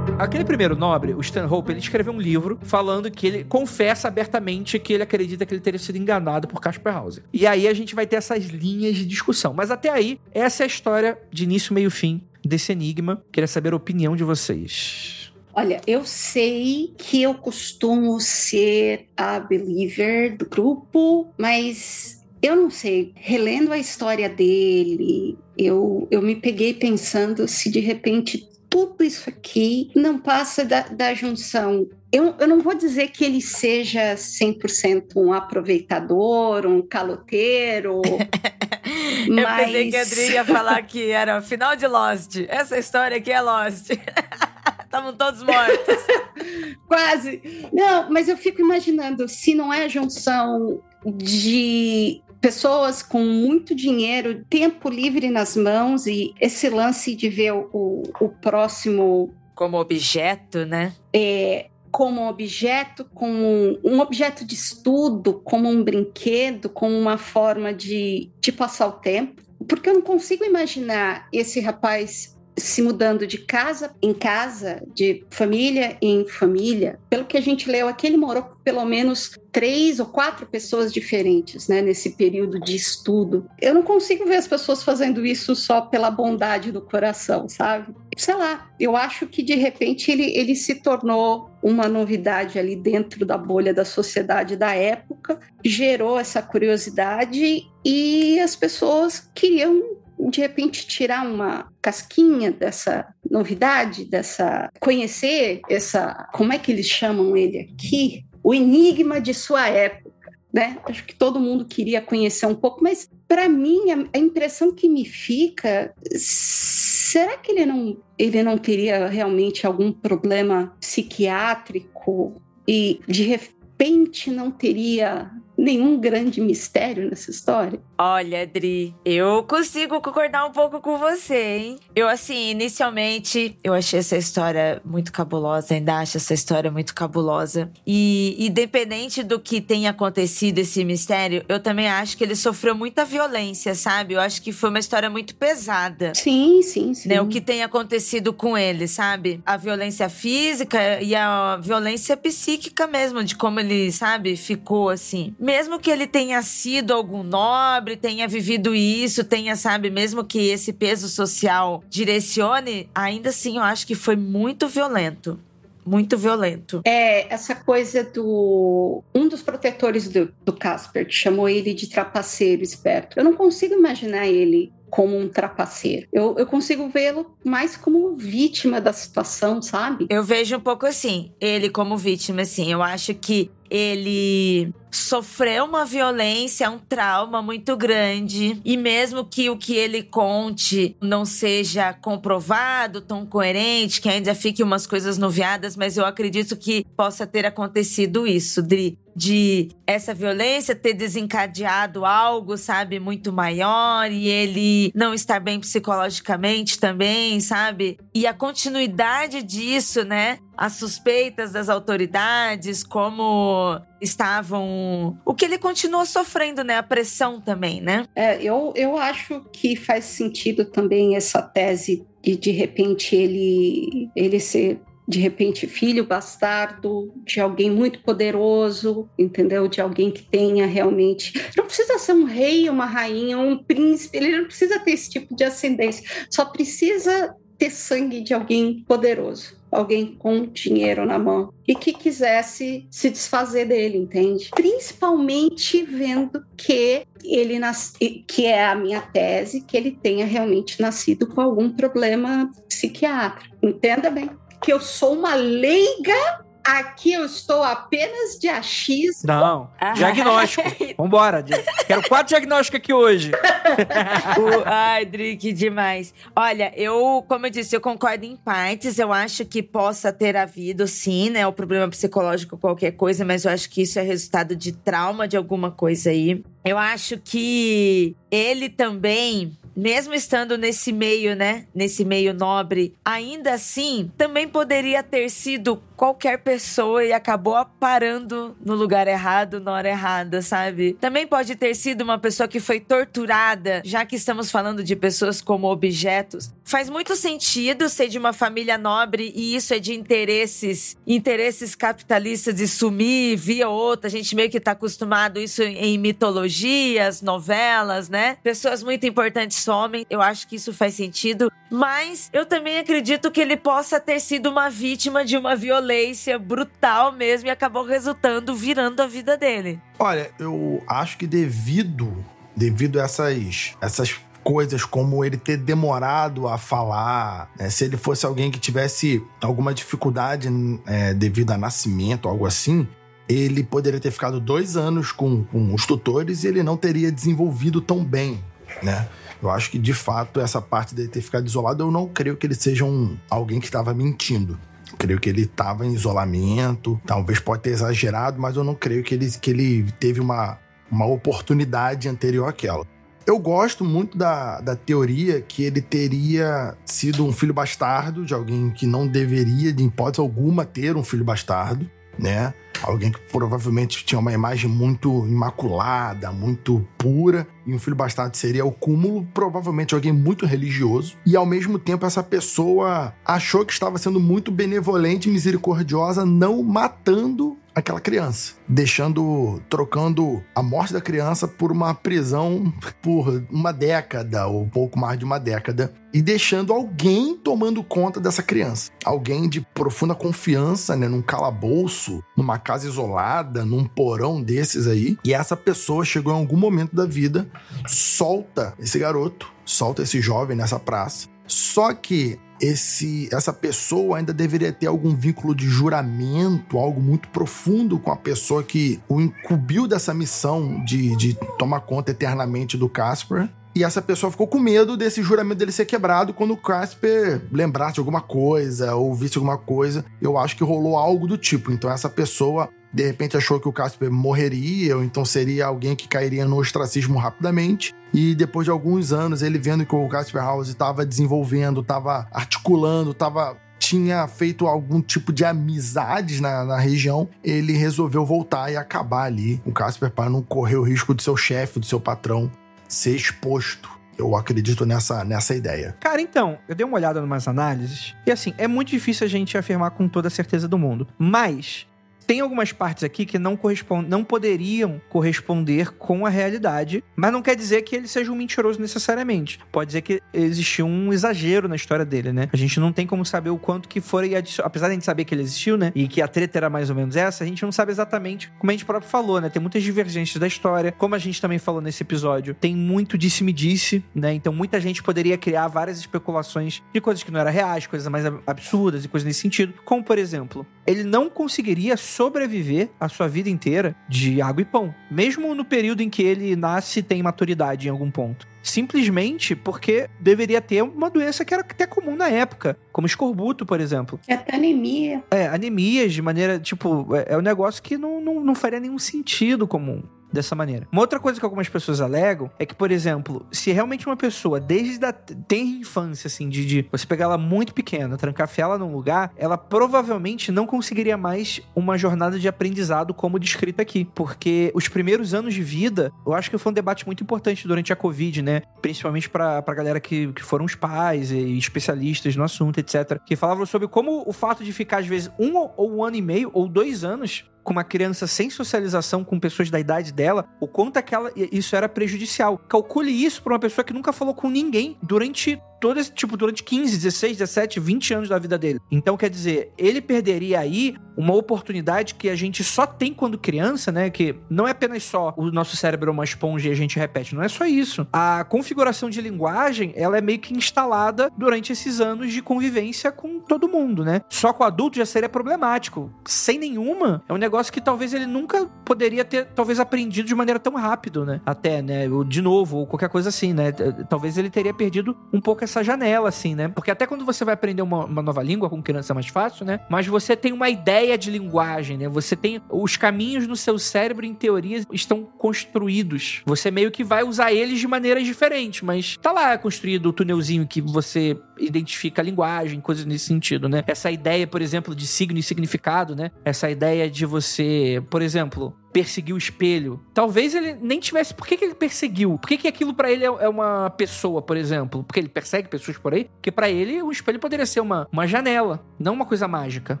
Aquele primeiro nobre, o Stanhope, ele escreveu um livro falando que ele confessa abertamente que ele acredita que ele teria sido enganado por Casper Hauser. E aí a gente vai ter essas linhas de discussão. Mas até aí, essa é a história de início, meio fim desse enigma. Queria saber a opinião de vocês. Olha, eu sei que eu costumo ser a believer do grupo, mas eu não sei. Relendo a história dele, eu, eu me peguei pensando se de repente tudo isso aqui não passa da, da junção. Eu, eu não vou dizer que ele seja 100% um aproveitador, um caloteiro. [LAUGHS] eu mas... pensei que a Adri ia falar que era final de Lost. Essa história aqui é Lost. [LAUGHS] Estavam todos mortos. [LAUGHS] Quase. Não, mas eu fico imaginando se não é a junção de pessoas com muito dinheiro, tempo livre nas mãos e esse lance de ver o, o próximo como objeto, né? É, como objeto, como um objeto de estudo, como um brinquedo, como uma forma de, de passar o tempo. Porque eu não consigo imaginar esse rapaz se mudando de casa em casa, de família em família. Pelo que a gente leu aqui, ele morou com pelo menos três ou quatro pessoas diferentes, né, nesse período de estudo. Eu não consigo ver as pessoas fazendo isso só pela bondade do coração, sabe? Sei lá, eu acho que de repente ele, ele se tornou uma novidade ali dentro da bolha da sociedade da época, gerou essa curiosidade e as pessoas queriam de repente tirar uma casquinha dessa novidade, dessa conhecer essa, como é que eles chamam ele aqui? O enigma de sua época. Né? Acho que todo mundo queria conhecer um pouco, mas para mim a, impressão que me fica, será que ele não, ele não teria realmente algum problema psiquiátrico e de repente não teria nenhum grande mistério nessa história? Olha, Adri, eu consigo concordar um pouco com você, hein? Eu, assim, inicialmente, eu achei essa história muito cabulosa, ainda acho essa história muito cabulosa. E, independente do que tenha acontecido esse mistério, eu também acho que ele sofreu muita violência, sabe? Eu acho que foi uma história muito pesada. Sim, sim, sim. Né? O que tem acontecido com ele, sabe? A violência física e a violência psíquica mesmo, de como ele, sabe, ficou assim mesmo que ele tenha sido algum nobre, tenha vivido isso, tenha, sabe, mesmo que esse peso social direcione, ainda assim eu acho que foi muito violento muito violento. É, essa coisa do. Um dos protetores do, do Casper, chamou ele de trapaceiro esperto. Eu não consigo imaginar ele como um trapaceiro. Eu, eu consigo vê-lo mais como vítima da situação, sabe? Eu vejo um pouco assim, ele como vítima, assim. Eu acho que ele sofreu uma violência, um trauma muito grande. E mesmo que o que ele conte não seja comprovado, tão coerente, que ainda fique umas coisas noviadas, mas eu acredito que possa ter acontecido isso, Dri. De essa violência ter desencadeado algo, sabe, muito maior e ele não estar bem psicologicamente também, sabe? E a continuidade disso, né? As suspeitas das autoridades, como estavam. O que ele continuou sofrendo, né? A pressão também, né? É, eu, eu acho que faz sentido também essa tese de de repente ele, ele ser de repente filho bastardo de alguém muito poderoso, entendeu? De alguém que tenha realmente. Não precisa ser um rei, uma rainha, um príncipe, ele não precisa ter esse tipo de ascendência, só precisa ter sangue de alguém poderoso alguém com dinheiro na mão e que quisesse se desfazer dele, entende? Principalmente vendo que ele nas... que é a minha tese, que ele tenha realmente nascido com algum problema psiquiátrico. Entenda bem que eu sou uma leiga Aqui eu estou apenas de achismo. Não, ah. diagnóstico. [LAUGHS] Vambora. Quero quatro diagnósticos aqui hoje. o, ai, Drick, demais. Olha, eu, como eu disse, eu concordo em partes. Eu acho que possa ter havido, sim, né? O problema psicológico, qualquer coisa, mas eu acho que isso é resultado de trauma de alguma coisa aí. Eu acho que ele também mesmo estando nesse meio, né, nesse meio nobre, ainda assim também poderia ter sido qualquer pessoa e acabou parando no lugar errado, na hora errada, sabe? Também pode ter sido uma pessoa que foi torturada, já que estamos falando de pessoas como objetos. Faz muito sentido ser de uma família nobre e isso é de interesses, interesses capitalistas de sumir via outra. A gente meio que tá acostumado isso em mitologias, novelas, né? Pessoas muito importantes somem. Eu acho que isso faz sentido, mas eu também acredito que ele possa ter sido uma vítima de uma violência brutal mesmo e acabou resultando virando a vida dele. Olha, eu acho que devido devido a essas essas coisas como ele ter demorado a falar, né? se ele fosse alguém que tivesse alguma dificuldade é, devido a nascimento, algo assim, ele poderia ter ficado dois anos com, com os tutores e ele não teria desenvolvido tão bem, né? Eu acho que, de fato, essa parte dele ter ficado isolado, eu não creio que ele seja um, alguém que estava mentindo. Creio que ele estava em isolamento, talvez pode ter exagerado, mas eu não creio que ele, que ele teve uma, uma oportunidade anterior àquela. Eu gosto muito da, da teoria que ele teria sido um filho bastardo de alguém que não deveria, de hipótese alguma, ter um filho bastardo, né? Alguém que provavelmente tinha uma imagem muito imaculada, muito pura, e um filho bastardo seria o cúmulo, provavelmente alguém muito religioso, e ao mesmo tempo essa pessoa achou que estava sendo muito benevolente e misericordiosa, não matando aquela criança, deixando, trocando a morte da criança por uma prisão por uma década ou pouco mais de uma década e deixando alguém tomando conta dessa criança, alguém de profunda confiança, né, num calabouço, numa casa isolada, num porão desses aí, e essa pessoa chegou em algum momento da vida, solta esse garoto, solta esse jovem nessa praça. Só que esse essa pessoa ainda deveria ter algum vínculo de juramento, algo muito profundo com a pessoa que o incumbiu dessa missão de, de tomar conta eternamente do Casper. E essa pessoa ficou com medo desse juramento dele ser quebrado quando o Casper lembrasse de alguma coisa ou visse alguma coisa. Eu acho que rolou algo do tipo. Então essa pessoa de repente achou que o Casper morreria, ou então seria alguém que cairia no ostracismo rapidamente. E depois de alguns anos, ele vendo que o Casper House estava desenvolvendo, estava articulando, estava tinha feito algum tipo de amizades na, na, região, ele resolveu voltar e acabar ali o Casper para não correr o risco do seu chefe, do seu patrão ser exposto. Eu acredito nessa, nessa ideia. Cara, então, eu dei uma olhada em umas análises. E assim, é muito difícil a gente afirmar com toda a certeza do mundo. Mas tem algumas partes aqui que não correspondem, não poderiam corresponder com a realidade, mas não quer dizer que ele seja um mentiroso necessariamente. Pode dizer que existiu um exagero na história dele, né? A gente não tem como saber o quanto que foi apesar de a gente saber que ele existiu, né? E que a treta era mais ou menos essa, a gente não sabe exatamente como a gente próprio falou, né? Tem muitas divergências da história, como a gente também falou nesse episódio. Tem muito disse-me-disse, né? Então muita gente poderia criar várias especulações de coisas que não eram reais, coisas mais absurdas e coisas nesse sentido. Como, por exemplo, ele não conseguiria sobreviver a sua vida inteira de água e pão, mesmo no período em que ele nasce e tem maturidade em algum ponto. Simplesmente porque deveria ter uma doença que era até comum na época, como escorbuto, por exemplo. É até anemia. É, anemias de maneira, tipo, é, é um negócio que não, não, não faria nenhum sentido comum dessa maneira. Uma outra coisa que algumas pessoas alegam é que, por exemplo, se realmente uma pessoa, desde a tem infância, assim, de, de você pegar ela muito pequena, trancafiar ela num lugar, ela provavelmente não conseguiria mais uma jornada de aprendizado como descrita aqui. Porque os primeiros anos de vida, eu acho que foi um debate muito importante durante a Covid, né? Principalmente pra, pra galera que, que foram os pais e especialistas no assunto, etc. Que falavam sobre como o fato de ficar, às vezes, um ou um ano e meio ou dois anos com uma criança sem socialização com pessoas da idade dela, o quanto aquela isso era prejudicial. Calcule isso para uma pessoa que nunca falou com ninguém durante todo esse tipo, durante 15, 16, 17, 20 anos da vida dele. Então, quer dizer, ele perderia aí uma oportunidade que a gente só tem quando criança, né? Que não é apenas só o nosso cérebro é uma esponja e a gente repete, não é só isso. A configuração de linguagem, ela é meio que instalada durante esses anos de convivência com todo mundo, né? Só com o adulto já seria problemático. Sem nenhuma, é um negócio que talvez ele nunca poderia ter, talvez, aprendido de maneira tão rápido, né? Até, né? De novo, ou qualquer coisa assim, né? Talvez ele teria perdido um pouco essa essa janela, assim, né? Porque até quando você vai aprender uma, uma nova língua com criança é mais fácil, né? Mas você tem uma ideia de linguagem, né? Você tem os caminhos no seu cérebro, em teoria, estão construídos. Você meio que vai usar eles de maneiras diferentes, mas tá lá construído o túnelzinho que você identifica a linguagem, coisas nesse sentido, né? Essa ideia, por exemplo, de signo e significado, né? Essa ideia de você, por exemplo, perseguir o espelho. Talvez ele nem tivesse. Por que, que ele perseguiu? Por que, que aquilo para ele é, é, uma pessoa, por exemplo? Porque ele persegue pessoas por aí? Porque para ele o espelho poderia ser uma, uma janela, não uma coisa mágica.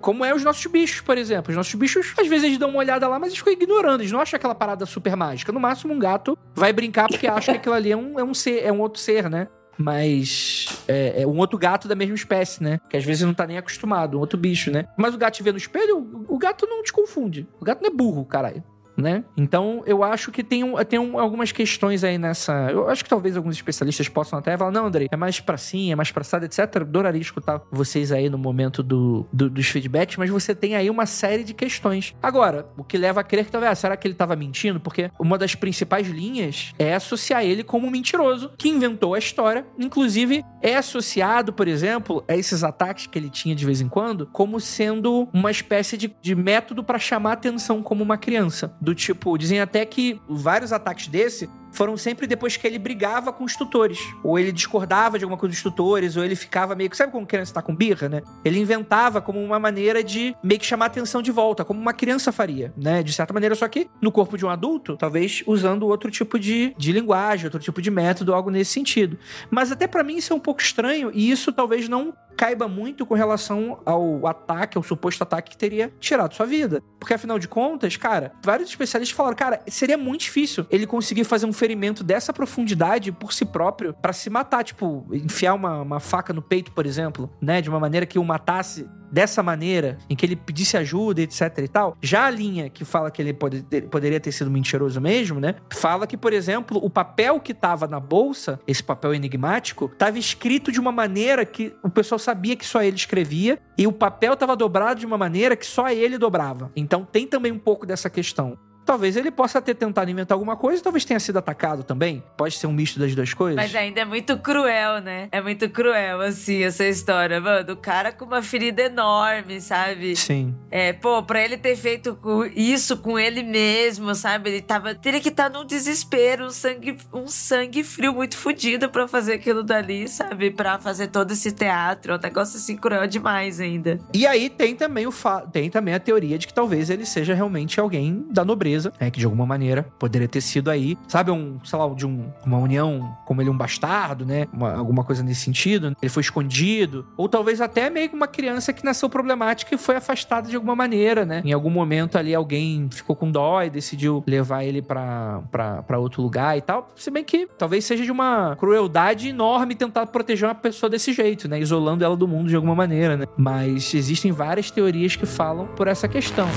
Como é os nossos bichos, por exemplo. Os nossos bichos, às vezes, eles dão uma olhada lá, mas eles ficam ignorando. Eles não acham aquela parada super mágica. No máximo, um gato vai brincar porque acha que aquilo ali é um, é um ser, é um outro ser, né? mas é, é, um outro gato da mesma espécie, né? Que às vezes não tá nem acostumado, um outro bicho, né? Mas o gato te vê no espelho, o gato não te confunde. O gato não é burro, caralho. Né? Então, eu acho que tem, tem um, algumas questões aí nessa. Eu acho que talvez alguns especialistas possam até falar: não, Andrei, é mais pra sim, é mais pra assado, etc. Adoraria escutar vocês aí no momento do, do, dos feedbacks, mas você tem aí uma série de questões. Agora, o que leva a crer que talvez, ah, será que ele tava mentindo? Porque uma das principais linhas é associar ele como um mentiroso que inventou a história, inclusive é associado, por exemplo, a esses ataques que ele tinha de vez em quando, como sendo uma espécie de, de método para chamar atenção como uma criança. Do tipo, dizem até que vários ataques desse foram sempre depois que ele brigava com os tutores. Ou ele discordava de alguma coisa dos tutores, ou ele ficava meio que. Sabe como criança tá com birra, né? Ele inventava como uma maneira de meio que chamar atenção de volta, como uma criança faria, né? De certa maneira, só que no corpo de um adulto, talvez usando outro tipo de, de linguagem, outro tipo de método, algo nesse sentido. Mas até para mim isso é um pouco estranho, e isso talvez não caiba muito com relação ao ataque, ao suposto ataque que teria tirado sua vida. Porque afinal de contas, cara, vários especialistas falaram, cara, seria muito difícil ele conseguir fazer um ferimento dessa profundidade por si próprio para se matar, tipo, enfiar uma, uma faca no peito, por exemplo, né? De uma maneira que o matasse dessa maneira, em que ele pedisse ajuda, etc e tal. Já a linha que fala que ele pode poderia ter sido mentiroso mesmo, né? Fala que, por exemplo, o papel que tava na bolsa, esse papel enigmático, tava escrito de uma maneira que o pessoal sabia que só ele escrevia e o papel tava dobrado de uma maneira que só ele dobrava. Então tem também um pouco dessa questão. Talvez ele possa ter tentado inventar alguma coisa, talvez tenha sido atacado também. Pode ser um misto das duas coisas. Mas ainda é muito cruel, né? É muito cruel, assim, essa história, mano. O cara com uma ferida enorme, sabe? Sim. É, pô, pra ele ter feito isso com ele mesmo, sabe? Ele tava. Teria que estar tá num desespero, um sangue, um sangue frio muito fodido pra fazer aquilo dali, sabe? Pra fazer todo esse teatro. É um negócio assim cruel demais ainda. E aí tem também o fa... tem também a teoria de que talvez ele seja realmente alguém da nobreza né, que de alguma maneira poderia ter sido aí, sabe, um, sei lá, de um, uma união, como ele é um bastardo, né, uma, alguma coisa nesse sentido, ele foi escondido, ou talvez até meio que uma criança que nasceu problemática e foi afastada de alguma maneira, né, em algum momento ali alguém ficou com dó e decidiu levar ele para outro lugar e tal, se bem que talvez seja de uma crueldade enorme tentar proteger uma pessoa desse jeito, né, isolando ela do mundo de alguma maneira, né, mas existem várias teorias que falam por essa questão.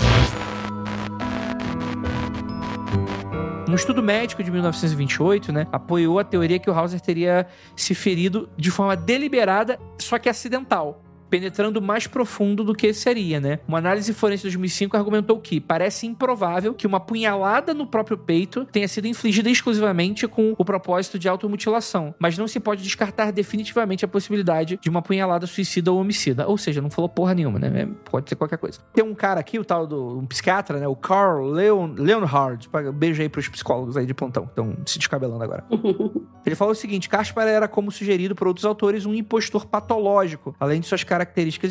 Um estudo médico de 1928, né, apoiou a teoria que o Hauser teria se ferido de forma deliberada, só que acidental penetrando mais profundo do que seria, né? Uma análise forense de 2005 argumentou que parece improvável que uma punhalada no próprio peito tenha sido infligida exclusivamente com o propósito de automutilação, mas não se pode descartar definitivamente a possibilidade de uma punhalada suicida ou homicida. Ou seja, não falou porra nenhuma, né? Pode ser qualquer coisa. Tem um cara aqui, o tal do um psiquiatra, né? O Carl Leon, Leonhard. Beijo aí pros psicólogos aí de plantão, estão se descabelando agora. [LAUGHS] Ele falou o seguinte: Caspar era, como sugerido por outros autores, um impostor patológico. Além de suas características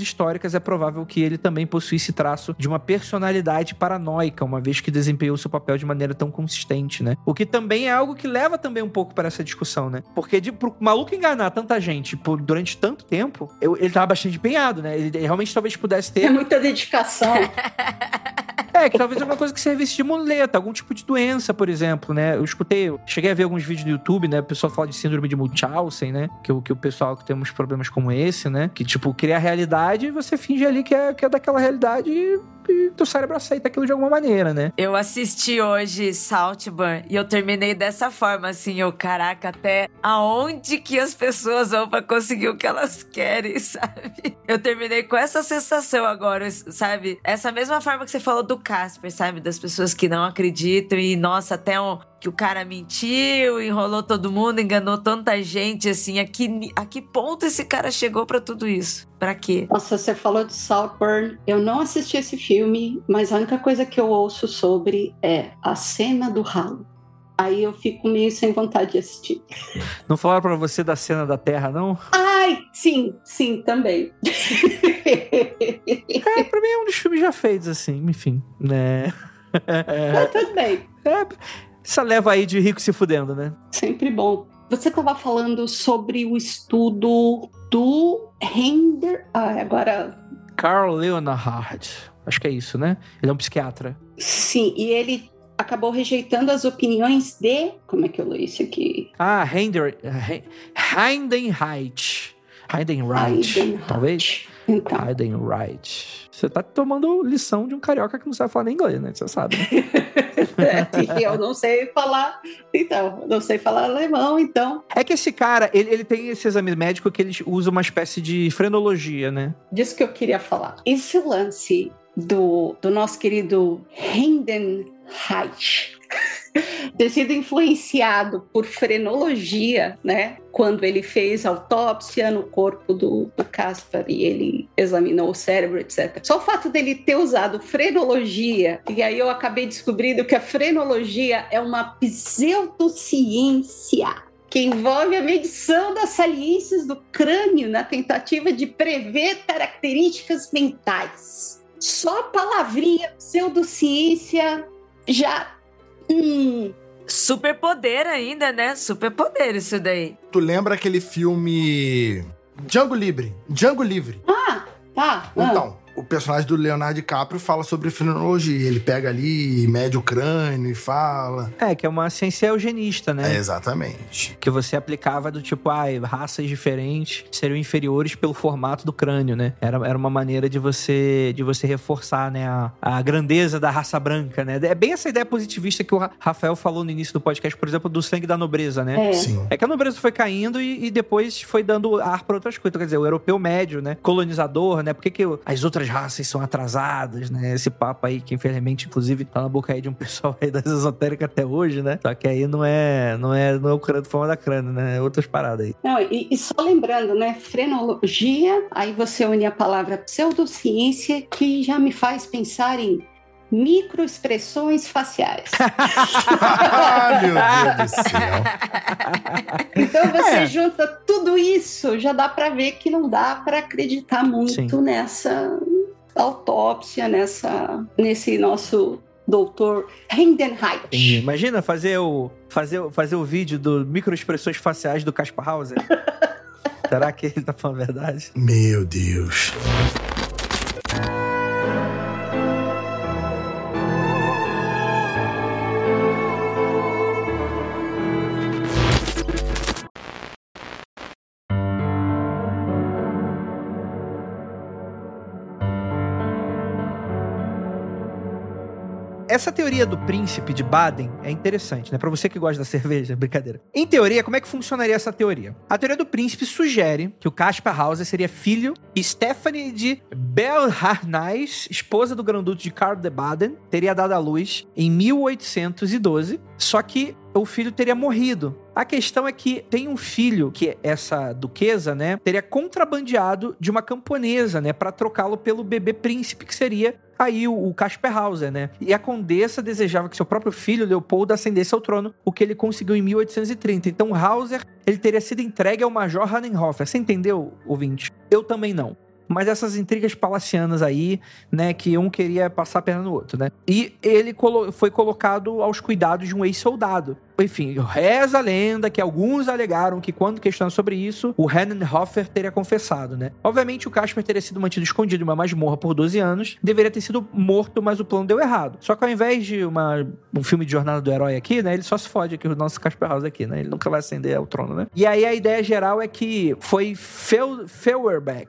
históricas, é provável que ele também possuísse traço de uma personalidade paranoica, uma vez que desempenhou seu papel de maneira tão consistente, né? O que também é algo que leva também um pouco para essa discussão, né? Porque de, pro maluco enganar tanta gente por, durante tanto tempo, eu, ele tava bastante empenhado, né? Ele, ele realmente talvez pudesse ter. É muita dedicação. [LAUGHS] É, que talvez alguma coisa que servisse de muleta, algum tipo de doença, por exemplo, né? Eu escutei, eu cheguei a ver alguns vídeos no YouTube, né? O pessoal fala de síndrome de Munchausen, né? Que, que o pessoal que tem uns problemas como esse, né? Que, tipo, cria a realidade e você finge ali que é, que é daquela realidade e e teu cérebro aceita aquilo de alguma maneira, né? Eu assisti hoje Saltburn e eu terminei dessa forma, assim, eu, caraca, até aonde que as pessoas vão pra conseguir o que elas querem, [LAUGHS] sabe? Eu terminei com essa sensação agora, sabe? Essa mesma forma que você falou do Casper, sabe? Das pessoas que não acreditam e, nossa, até um que o cara mentiu, enrolou todo mundo, enganou tanta gente, assim, a que, a que ponto esse cara chegou para tudo isso? Para quê? Nossa, você falou de Saltburn. Eu não assisti esse filme, mas a única coisa que eu ouço sobre é a cena do ralo. Aí eu fico meio sem vontade de assistir. Não falaram para você da cena da Terra, não? Ai, sim, sim, também. [LAUGHS] é, pra mim é um dos filmes já feitos, assim, enfim, né? É, tudo bem. É, essa leva aí de rico se fudendo, né? Sempre bom. Você estava falando sobre o estudo do Render. Ah, agora. Carl Leonhard. Acho que é isso, né? Ele é um psiquiatra. Sim, e ele acabou rejeitando as opiniões de. Como é que eu leio isso aqui? Ah, Hender, Heidenreich. Heidenreich, talvez. Então. Aiden Wright. Você tá tomando lição de um carioca que não sabe falar nem inglês, né? Você sabe. Né? [LAUGHS] e eu não sei falar, então, não sei falar alemão, então. É que esse cara, ele, ele tem esse exame médico que ele usa uma espécie de frenologia, né? Disso que eu queria falar. Esse lance do, do nosso querido Hendon Reich [LAUGHS] [LAUGHS] ter sido influenciado por frenologia, né? Quando ele fez autópsia no corpo do, do Caspar e ele examinou o cérebro, etc. Só o fato dele ter usado frenologia, e aí eu acabei descobrindo que a frenologia é uma pseudociência que envolve a medição das saliências do crânio na tentativa de prever características mentais. Só a palavrinha pseudociência já Hum. Superpoder ainda, né? Superpoder isso daí. Tu lembra aquele filme Django Livre? Django Livre. Ah, tá. Então, o personagem do Leonardo DiCaprio fala sobre frenologia. Ele pega ali e mede o crânio e fala. É, que é uma ciência eugenista, né? É, exatamente. Que você aplicava do tipo, ah, raças diferentes seriam inferiores pelo formato do crânio, né? Era, era uma maneira de você de você reforçar, né, a, a grandeza da raça branca, né? É bem essa ideia positivista que o Rafael falou no início do podcast, por exemplo, do sangue da nobreza, né? É. Sim. É que a nobreza foi caindo e, e depois foi dando ar para outras coisas. Quer dizer, o europeu médio, né? Colonizador, né? Por que, que as outras raças são atrasadas, né? Esse papo aí que infelizmente, inclusive, tá na boca aí de um [LAUGHS] pessoal aí das esotéricas até hoje, né? Só que aí não é, não é, não é o crânio forma da crânio, né? É outras paradas aí. Não, e, e, só lembrando, né? Frenologia, aí você une a palavra pseudociência, que já me faz pensar em microexpressões faciais. [LAUGHS] ah, meu Deus do céu. [LAUGHS] Então você é. junta tudo isso, já dá para ver que não dá para acreditar muito Sim. nessa autópsia, nessa nesse nosso doutor Heidenreich. Imagina fazer o fazer, fazer o vídeo do microexpressões faciais do Caspar Hauser. [LAUGHS] Será que ele tá falando a verdade? Meu Deus. Essa teoria do príncipe de Baden é interessante, né? Para você que gosta da [LAUGHS] cerveja, brincadeira. Em teoria, como é que funcionaria essa teoria? A teoria do príncipe sugere que o Caspar Hauser seria filho de Stephanie de Belharnais, esposa do grão-duque de Karl de Baden, teria dado à luz em 1812, só que o filho teria morrido. A questão é que tem um filho que essa duquesa, né, teria contrabandeado de uma camponesa, né, para trocá-lo pelo bebê príncipe que seria aí o, Casper Hauser, né? E a condessa desejava que seu próprio filho, Leopoldo, ascendesse ao trono, o que ele conseguiu em 1830. Então, Hauser, ele teria sido entregue ao Major Hannenhofer. Você entendeu, ouvinte? Eu também não mas essas intrigas palacianas aí, né, que um queria passar a perna no outro, né? E ele colo foi colocado aos cuidados de um ex-soldado. Enfim, reza a lenda que alguns alegaram que quando questionaram sobre isso, o Hennenhofer teria confessado, né? Obviamente o Casper teria sido mantido escondido em uma masmorra por 12 anos, deveria ter sido morto, mas o plano deu errado. Só que ao invés de uma, um filme de jornada do herói aqui, né, ele só se fode aqui, o nosso Casper House aqui, né? Ele nunca vai ascender ao trono, né? E aí a ideia geral é que foi Feuerbach,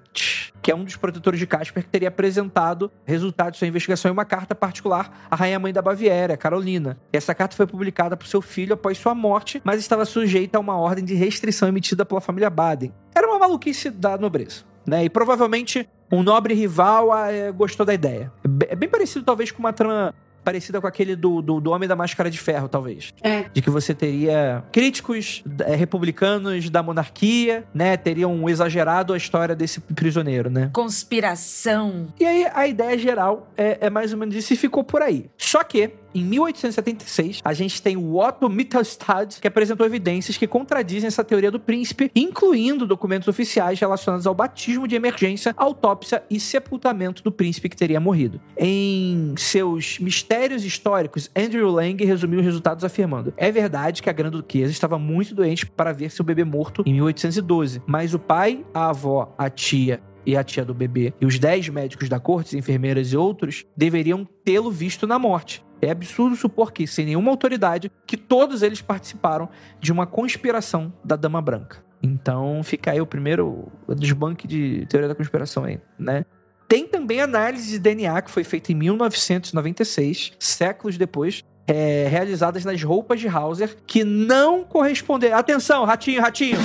que é um dos protetores de Casper, que teria apresentado resultados de sua investigação em uma carta particular à rainha-mãe da Baviera, Carolina. E essa carta foi publicada por seu filho após sua morte, mas estava sujeita a uma ordem de restrição emitida pela família Baden. Era uma maluquice da nobreza. Né? E provavelmente um nobre rival ah, é, gostou da ideia. É bem parecido, talvez, com uma trama parecida com aquele do, do, do, Homem da Máscara de Ferro, talvez. É. De que você teria críticos é, republicanos da monarquia, né? Teriam exagerado a história desse prisioneiro, né? Conspiração. E aí a ideia geral é, é mais ou menos isso e ficou por aí. Só que em 1876, a gente tem o Otto Mittelstadt, que apresentou evidências que contradizem essa teoria do príncipe, incluindo documentos oficiais relacionados ao batismo de emergência, autópsia e sepultamento do príncipe que teria morrido. Em seus mistérios históricos, Andrew Lang resumiu os resultados afirmando: é verdade que a grande duquesa estava muito doente para ver seu bebê morto em 1812, mas o pai, a avó, a tia e a tia do bebê e os 10 médicos da corte, enfermeiras e outros deveriam tê-lo visto na morte. É absurdo supor que, sem nenhuma autoridade, que todos eles participaram de uma conspiração da Dama Branca. Então fica aí o primeiro desbanque de teoria da conspiração aí, né? Tem também análise de DNA que foi feita em 1996, séculos depois, é, realizadas nas roupas de Hauser, que não corresponderam. Atenção, ratinho, ratinho!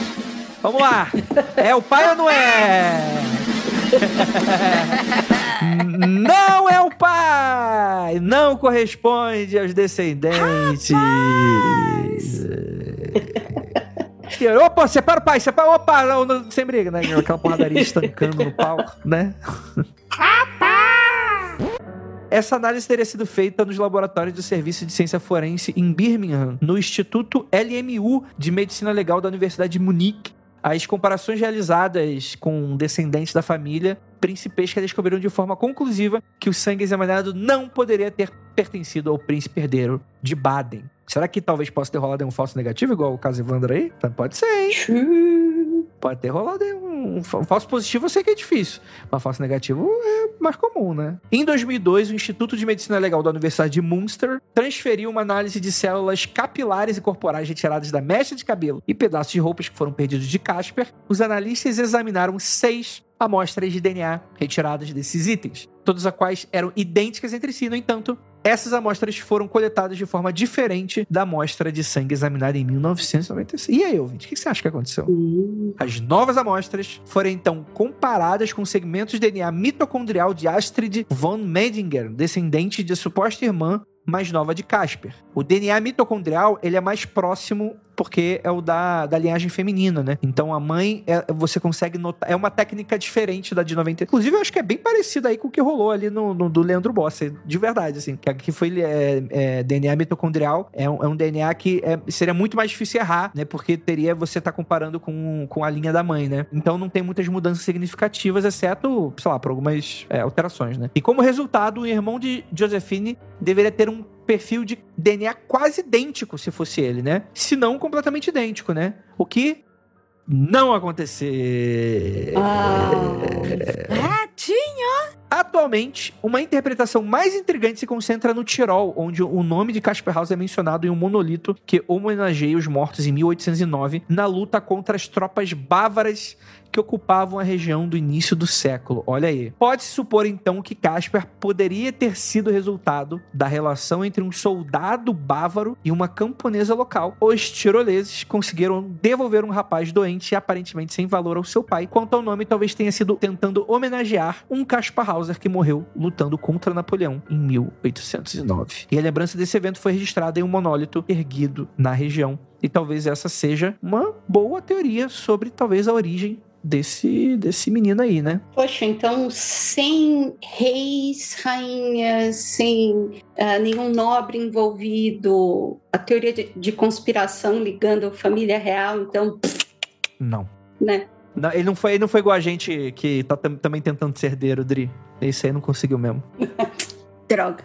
Vamos lá! É o pai ou não é? Não é o pai! Não corresponde aos descendentes. Opa, separa o pai, separa. Opa, não, não, sem briga, né? Aquela porradaria estancando no palco, né? Essa análise teria sido feita nos laboratórios do Serviço de Ciência Forense em Birmingham, no Instituto LMU de Medicina Legal da Universidade de Munique. As comparações realizadas com descendentes da família príncipes que descobriram de forma conclusiva que o sangue examinado não poderia ter pertencido ao príncipe herdeiro de Baden. Será que talvez possa ter rolado um falso negativo, igual o caso Evandro aí? Pode ser, hein? Pode ter rolado um, um falso positivo, eu sei que é difícil. Mas falso negativo é mais comum, né? Em 2002, o Instituto de Medicina Legal da Universidade de Munster transferiu uma análise de células capilares e corporais retiradas da mecha de cabelo e pedaços de roupas que foram perdidos de Casper. Os analistas examinaram seis amostras de DNA retiradas desses itens, todas as quais eram idênticas entre si, no entanto, essas amostras foram coletadas de forma diferente da amostra de sangue examinada em 1996. E aí, ouvinte, o que você acha que aconteceu? As novas amostras foram então comparadas com segmentos de DNA mitocondrial de Astrid von Medinger, descendente de suposta irmã mais nova de Casper. O DNA mitocondrial ele é mais próximo porque é o da, da linhagem feminina, né? Então a mãe, é, você consegue notar. É uma técnica diferente da de 90. Inclusive, eu acho que é bem parecida aí com o que rolou ali no, no do Leandro Bossa, de verdade, assim. Que aqui foi é, é, DNA mitocondrial, é um, é um DNA que é, seria muito mais difícil errar, né? Porque teria você tá comparando com, com a linha da mãe, né? Então não tem muitas mudanças significativas, exceto, sei lá, por algumas é, alterações, né? E como resultado, o irmão de Josephine deveria ter um perfil de DNA quase idêntico se fosse ele, né? Se não, completamente idêntico, né? O que não aconteceu. Ah. Ratinho! Atualmente, uma interpretação mais intrigante se concentra no Tirol, onde o nome de Casper House é mencionado em um monolito que homenageia os mortos em 1809 na luta contra as tropas bávaras que ocupavam a região do início do século. Olha aí. Pode-se supor então que Casper poderia ter sido resultado da relação entre um soldado bávaro e uma camponesa local. Os tiroleses conseguiram devolver um rapaz doente e aparentemente sem valor ao seu pai. Quanto ao nome, talvez tenha sido tentando homenagear um Caspar Hauser que morreu lutando contra Napoleão em 1809. E a lembrança desse evento foi registrada em um monólito erguido na região. E talvez essa seja uma boa teoria sobre talvez a origem desse, desse menino aí, né? Poxa, então sem reis, rainhas, sem ah, nenhum nobre envolvido, a teoria de, de conspiração ligando a família real, então, Não. né? Não, ele, não foi, ele não foi igual a gente que tá tam- também tentando ser herdeiro, Dri. Esse aí não conseguiu mesmo. [LAUGHS] Droga.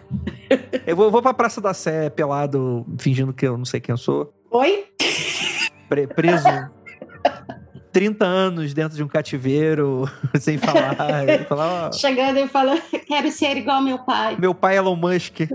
Eu vou, vou pra Praça da Sé pelado, fingindo que eu não sei quem eu sou. Oi? pre- preso [LAUGHS] 30 anos dentro de um cativeiro, [LAUGHS] sem falar. falar, Chegando e falando, quero ser igual meu pai. meu pai é Elon Musk. [LAUGHS]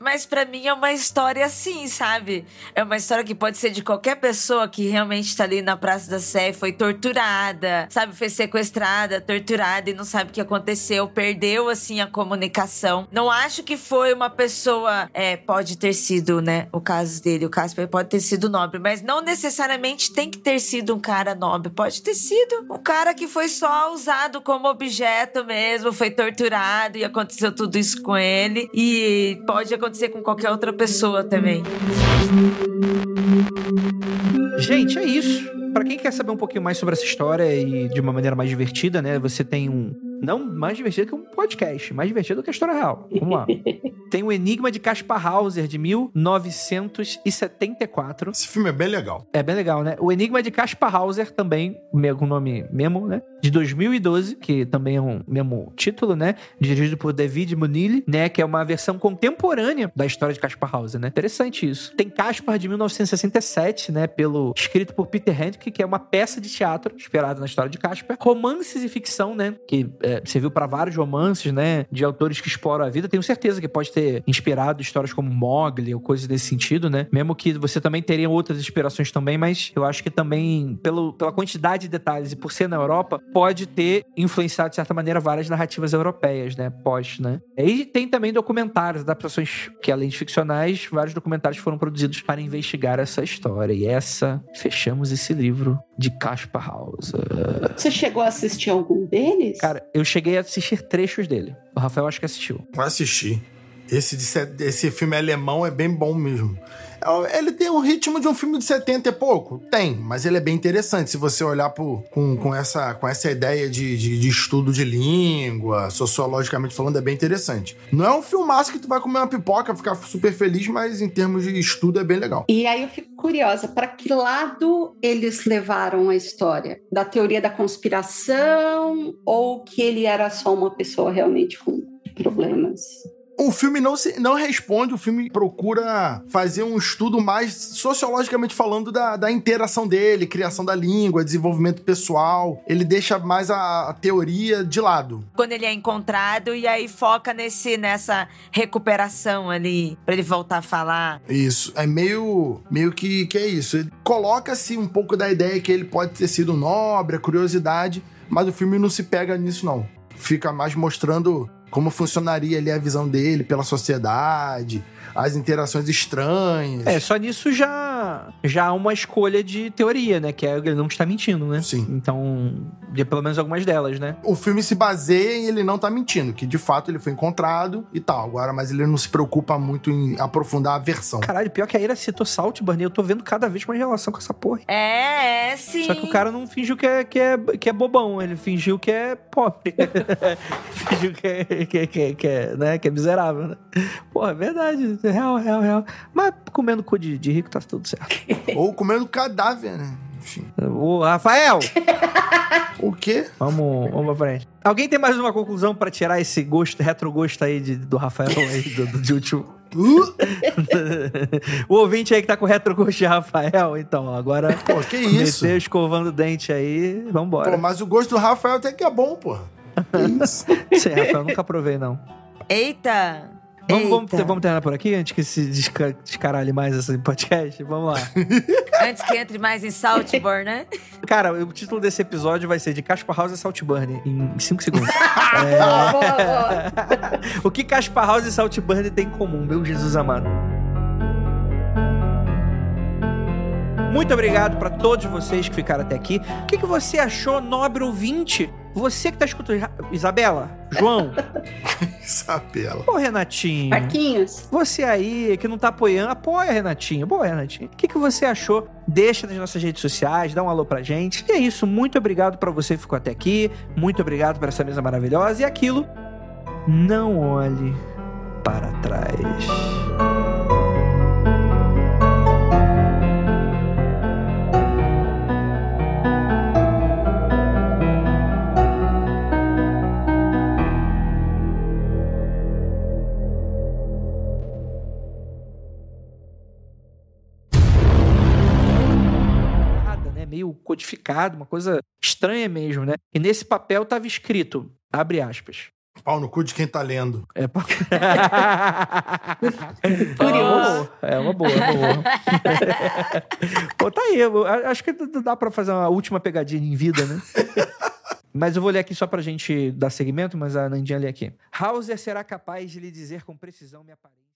Mas pra mim é uma história assim, sabe? É uma história que pode ser de qualquer pessoa que realmente tá ali na Praça da Sé, foi torturada, sabe? Foi sequestrada, torturada e não sabe o que aconteceu, perdeu assim a comunicação. Não acho que foi uma pessoa, é, pode ter sido, né? O caso dele, o Casper pode ter sido nobre, mas não necessariamente tem que ter sido um cara nobre. Pode ter sido um cara que foi só usado como objeto mesmo, foi torturado e aconteceu tudo isso com ele. E pode acontecer com qualquer outra pessoa também. Gente, é isso. Pra quem quer saber um pouquinho mais sobre essa história e de uma maneira mais divertida, né? Você tem um. Não mais divertido que um podcast, mais divertido que a história real. Vamos lá. [LAUGHS] tem o Enigma de Caspar Hauser, de 1974. Esse filme é bem legal. É bem legal, né? O Enigma de Caspar Hauser também, com o nome mesmo, né? De 2012, que também é um mesmo título, né? Dirigido por David Munili, né? Que é uma versão contemporânea da história de Caspar Hauser, né? Interessante isso. Tem Caspar de 1967, né? Pelo escrito por Peter Handke, que é uma peça de teatro inspirada na história de Caspar. Romances e ficção, né? Que é, serviu para vários romances, né? De autores que exploram a vida. Tenho certeza que pode ter inspirado histórias como Mogli ou coisas desse sentido, né? Mesmo que você também teria outras inspirações também, mas eu acho que também, pelo, pela quantidade de detalhes e por ser na Europa, pode ter influenciado, de certa maneira, várias narrativas europeias, né? Pós, né? E tem também documentários, adaptações que, além de ficcionais, vários documentários foram produzidos para investigar essa história. E essa, fechamos esse livro de Caspar House. Você chegou a assistir algum deles? Cara, eu cheguei a assistir trechos dele. O Rafael acho que assistiu. Eu assisti. Esse, esse filme alemão é bem bom mesmo. Ele tem um ritmo de um filme de 70 e pouco? Tem, mas ele é bem interessante. Se você olhar com, com, essa, com essa ideia de, de, de estudo de língua, sociologicamente falando, é bem interessante. Não é um filmaço que tu vai comer uma pipoca, ficar super feliz, mas em termos de estudo é bem legal. E aí eu fico curiosa, para que lado eles levaram a história? Da teoria da conspiração ou que ele era só uma pessoa realmente com problemas? O filme não, se, não responde, o filme procura fazer um estudo mais sociologicamente falando da, da interação dele, criação da língua, desenvolvimento pessoal. Ele deixa mais a, a teoria de lado. Quando ele é encontrado e aí foca nesse nessa recuperação ali pra ele voltar a falar. Isso, é meio, meio que, que é isso. Coloca-se um pouco da ideia que ele pode ter sido nobre, a curiosidade, mas o filme não se pega nisso, não. Fica mais mostrando como funcionaria ali a visão dele pela sociedade, as interações estranhas. É, só nisso já, já há uma escolha de teoria, né? Que é ele não está mentindo, né? Sim. Então, de pelo menos algumas delas, né? O filme se baseia em ele não tá mentindo, que de fato ele foi encontrado e tal. Agora, mas ele não se preocupa muito em aprofundar a versão. Caralho, pior que a Ira citou Saltburn, e eu tô vendo cada vez mais relação com essa porra. É, é, sim. Só que o cara não fingiu que é, que é, que é bobão, ele fingiu que é pobre. [LAUGHS] fingiu que é, que, é- que, é- que é, né, que é miserável, né? Porra, é verdade. Real, real, real. Mas comendo cu de, de rico tá tudo certo. [LAUGHS] Ou comendo cadáver, né? Enfim. Ô, Rafael! [LAUGHS] O quê? Vamos, vamos pra frente. Alguém tem mais uma conclusão pra tirar esse gosto, retrogosto aí de- do Rafael aí, do, do, de último? Uh, [LAUGHS] o ouvinte aí que tá com retrogosto de Rafael, então, agora. pô, que isso? Meter escovando o dente aí, vambora. Pô, mas o gosto do Rafael até que é bom, pô. Que isso? Sei, Rafael, nunca provei, não. Eita! Vamos, vamos, vamos terminar por aqui antes que se desca- descaralhe mais esse podcast? Vamos lá. [LAUGHS] Antes que entre mais em Saltburn, né? Cara, o título desse episódio vai ser de Caspar House e Saltburn em 5 segundos. [LAUGHS] Boa, boa, boa. [LAUGHS] o que Caspar House e Saltburn têm em comum, meu Jesus amado? Muito obrigado pra todos vocês que ficaram até aqui. O que, que você achou, nobre ouvinte? Você que tá escutando. Isabela, João, Isabela. ô Renatinho. Marquinhos, Você aí que não tá apoiando, apoia, Renatinho. Boa, Renatinho. O que, que você achou? Deixa nas nossas redes sociais, dá um alô pra gente. E é isso. Muito obrigado pra você que ficou até aqui. Muito obrigado por essa mesa maravilhosa. E aquilo, não olhe para trás. Codificado, uma coisa estranha mesmo, né? E nesse papel tava escrito, abre aspas. Pau no cu de quem tá lendo. É, pa- [LAUGHS] Curioso. É uma boa, é uma boa. [LAUGHS] Pô, tá aí. acho que dá pra fazer uma última pegadinha em vida, né? [LAUGHS] Mas eu vou ler aqui só pra gente dar seguimento, mas a Nandinha lê aqui. Hauser será capaz de lhe dizer com precisão minha aparência.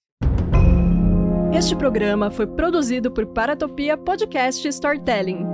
Este programa foi produzido por Paratopia Podcast Storytelling.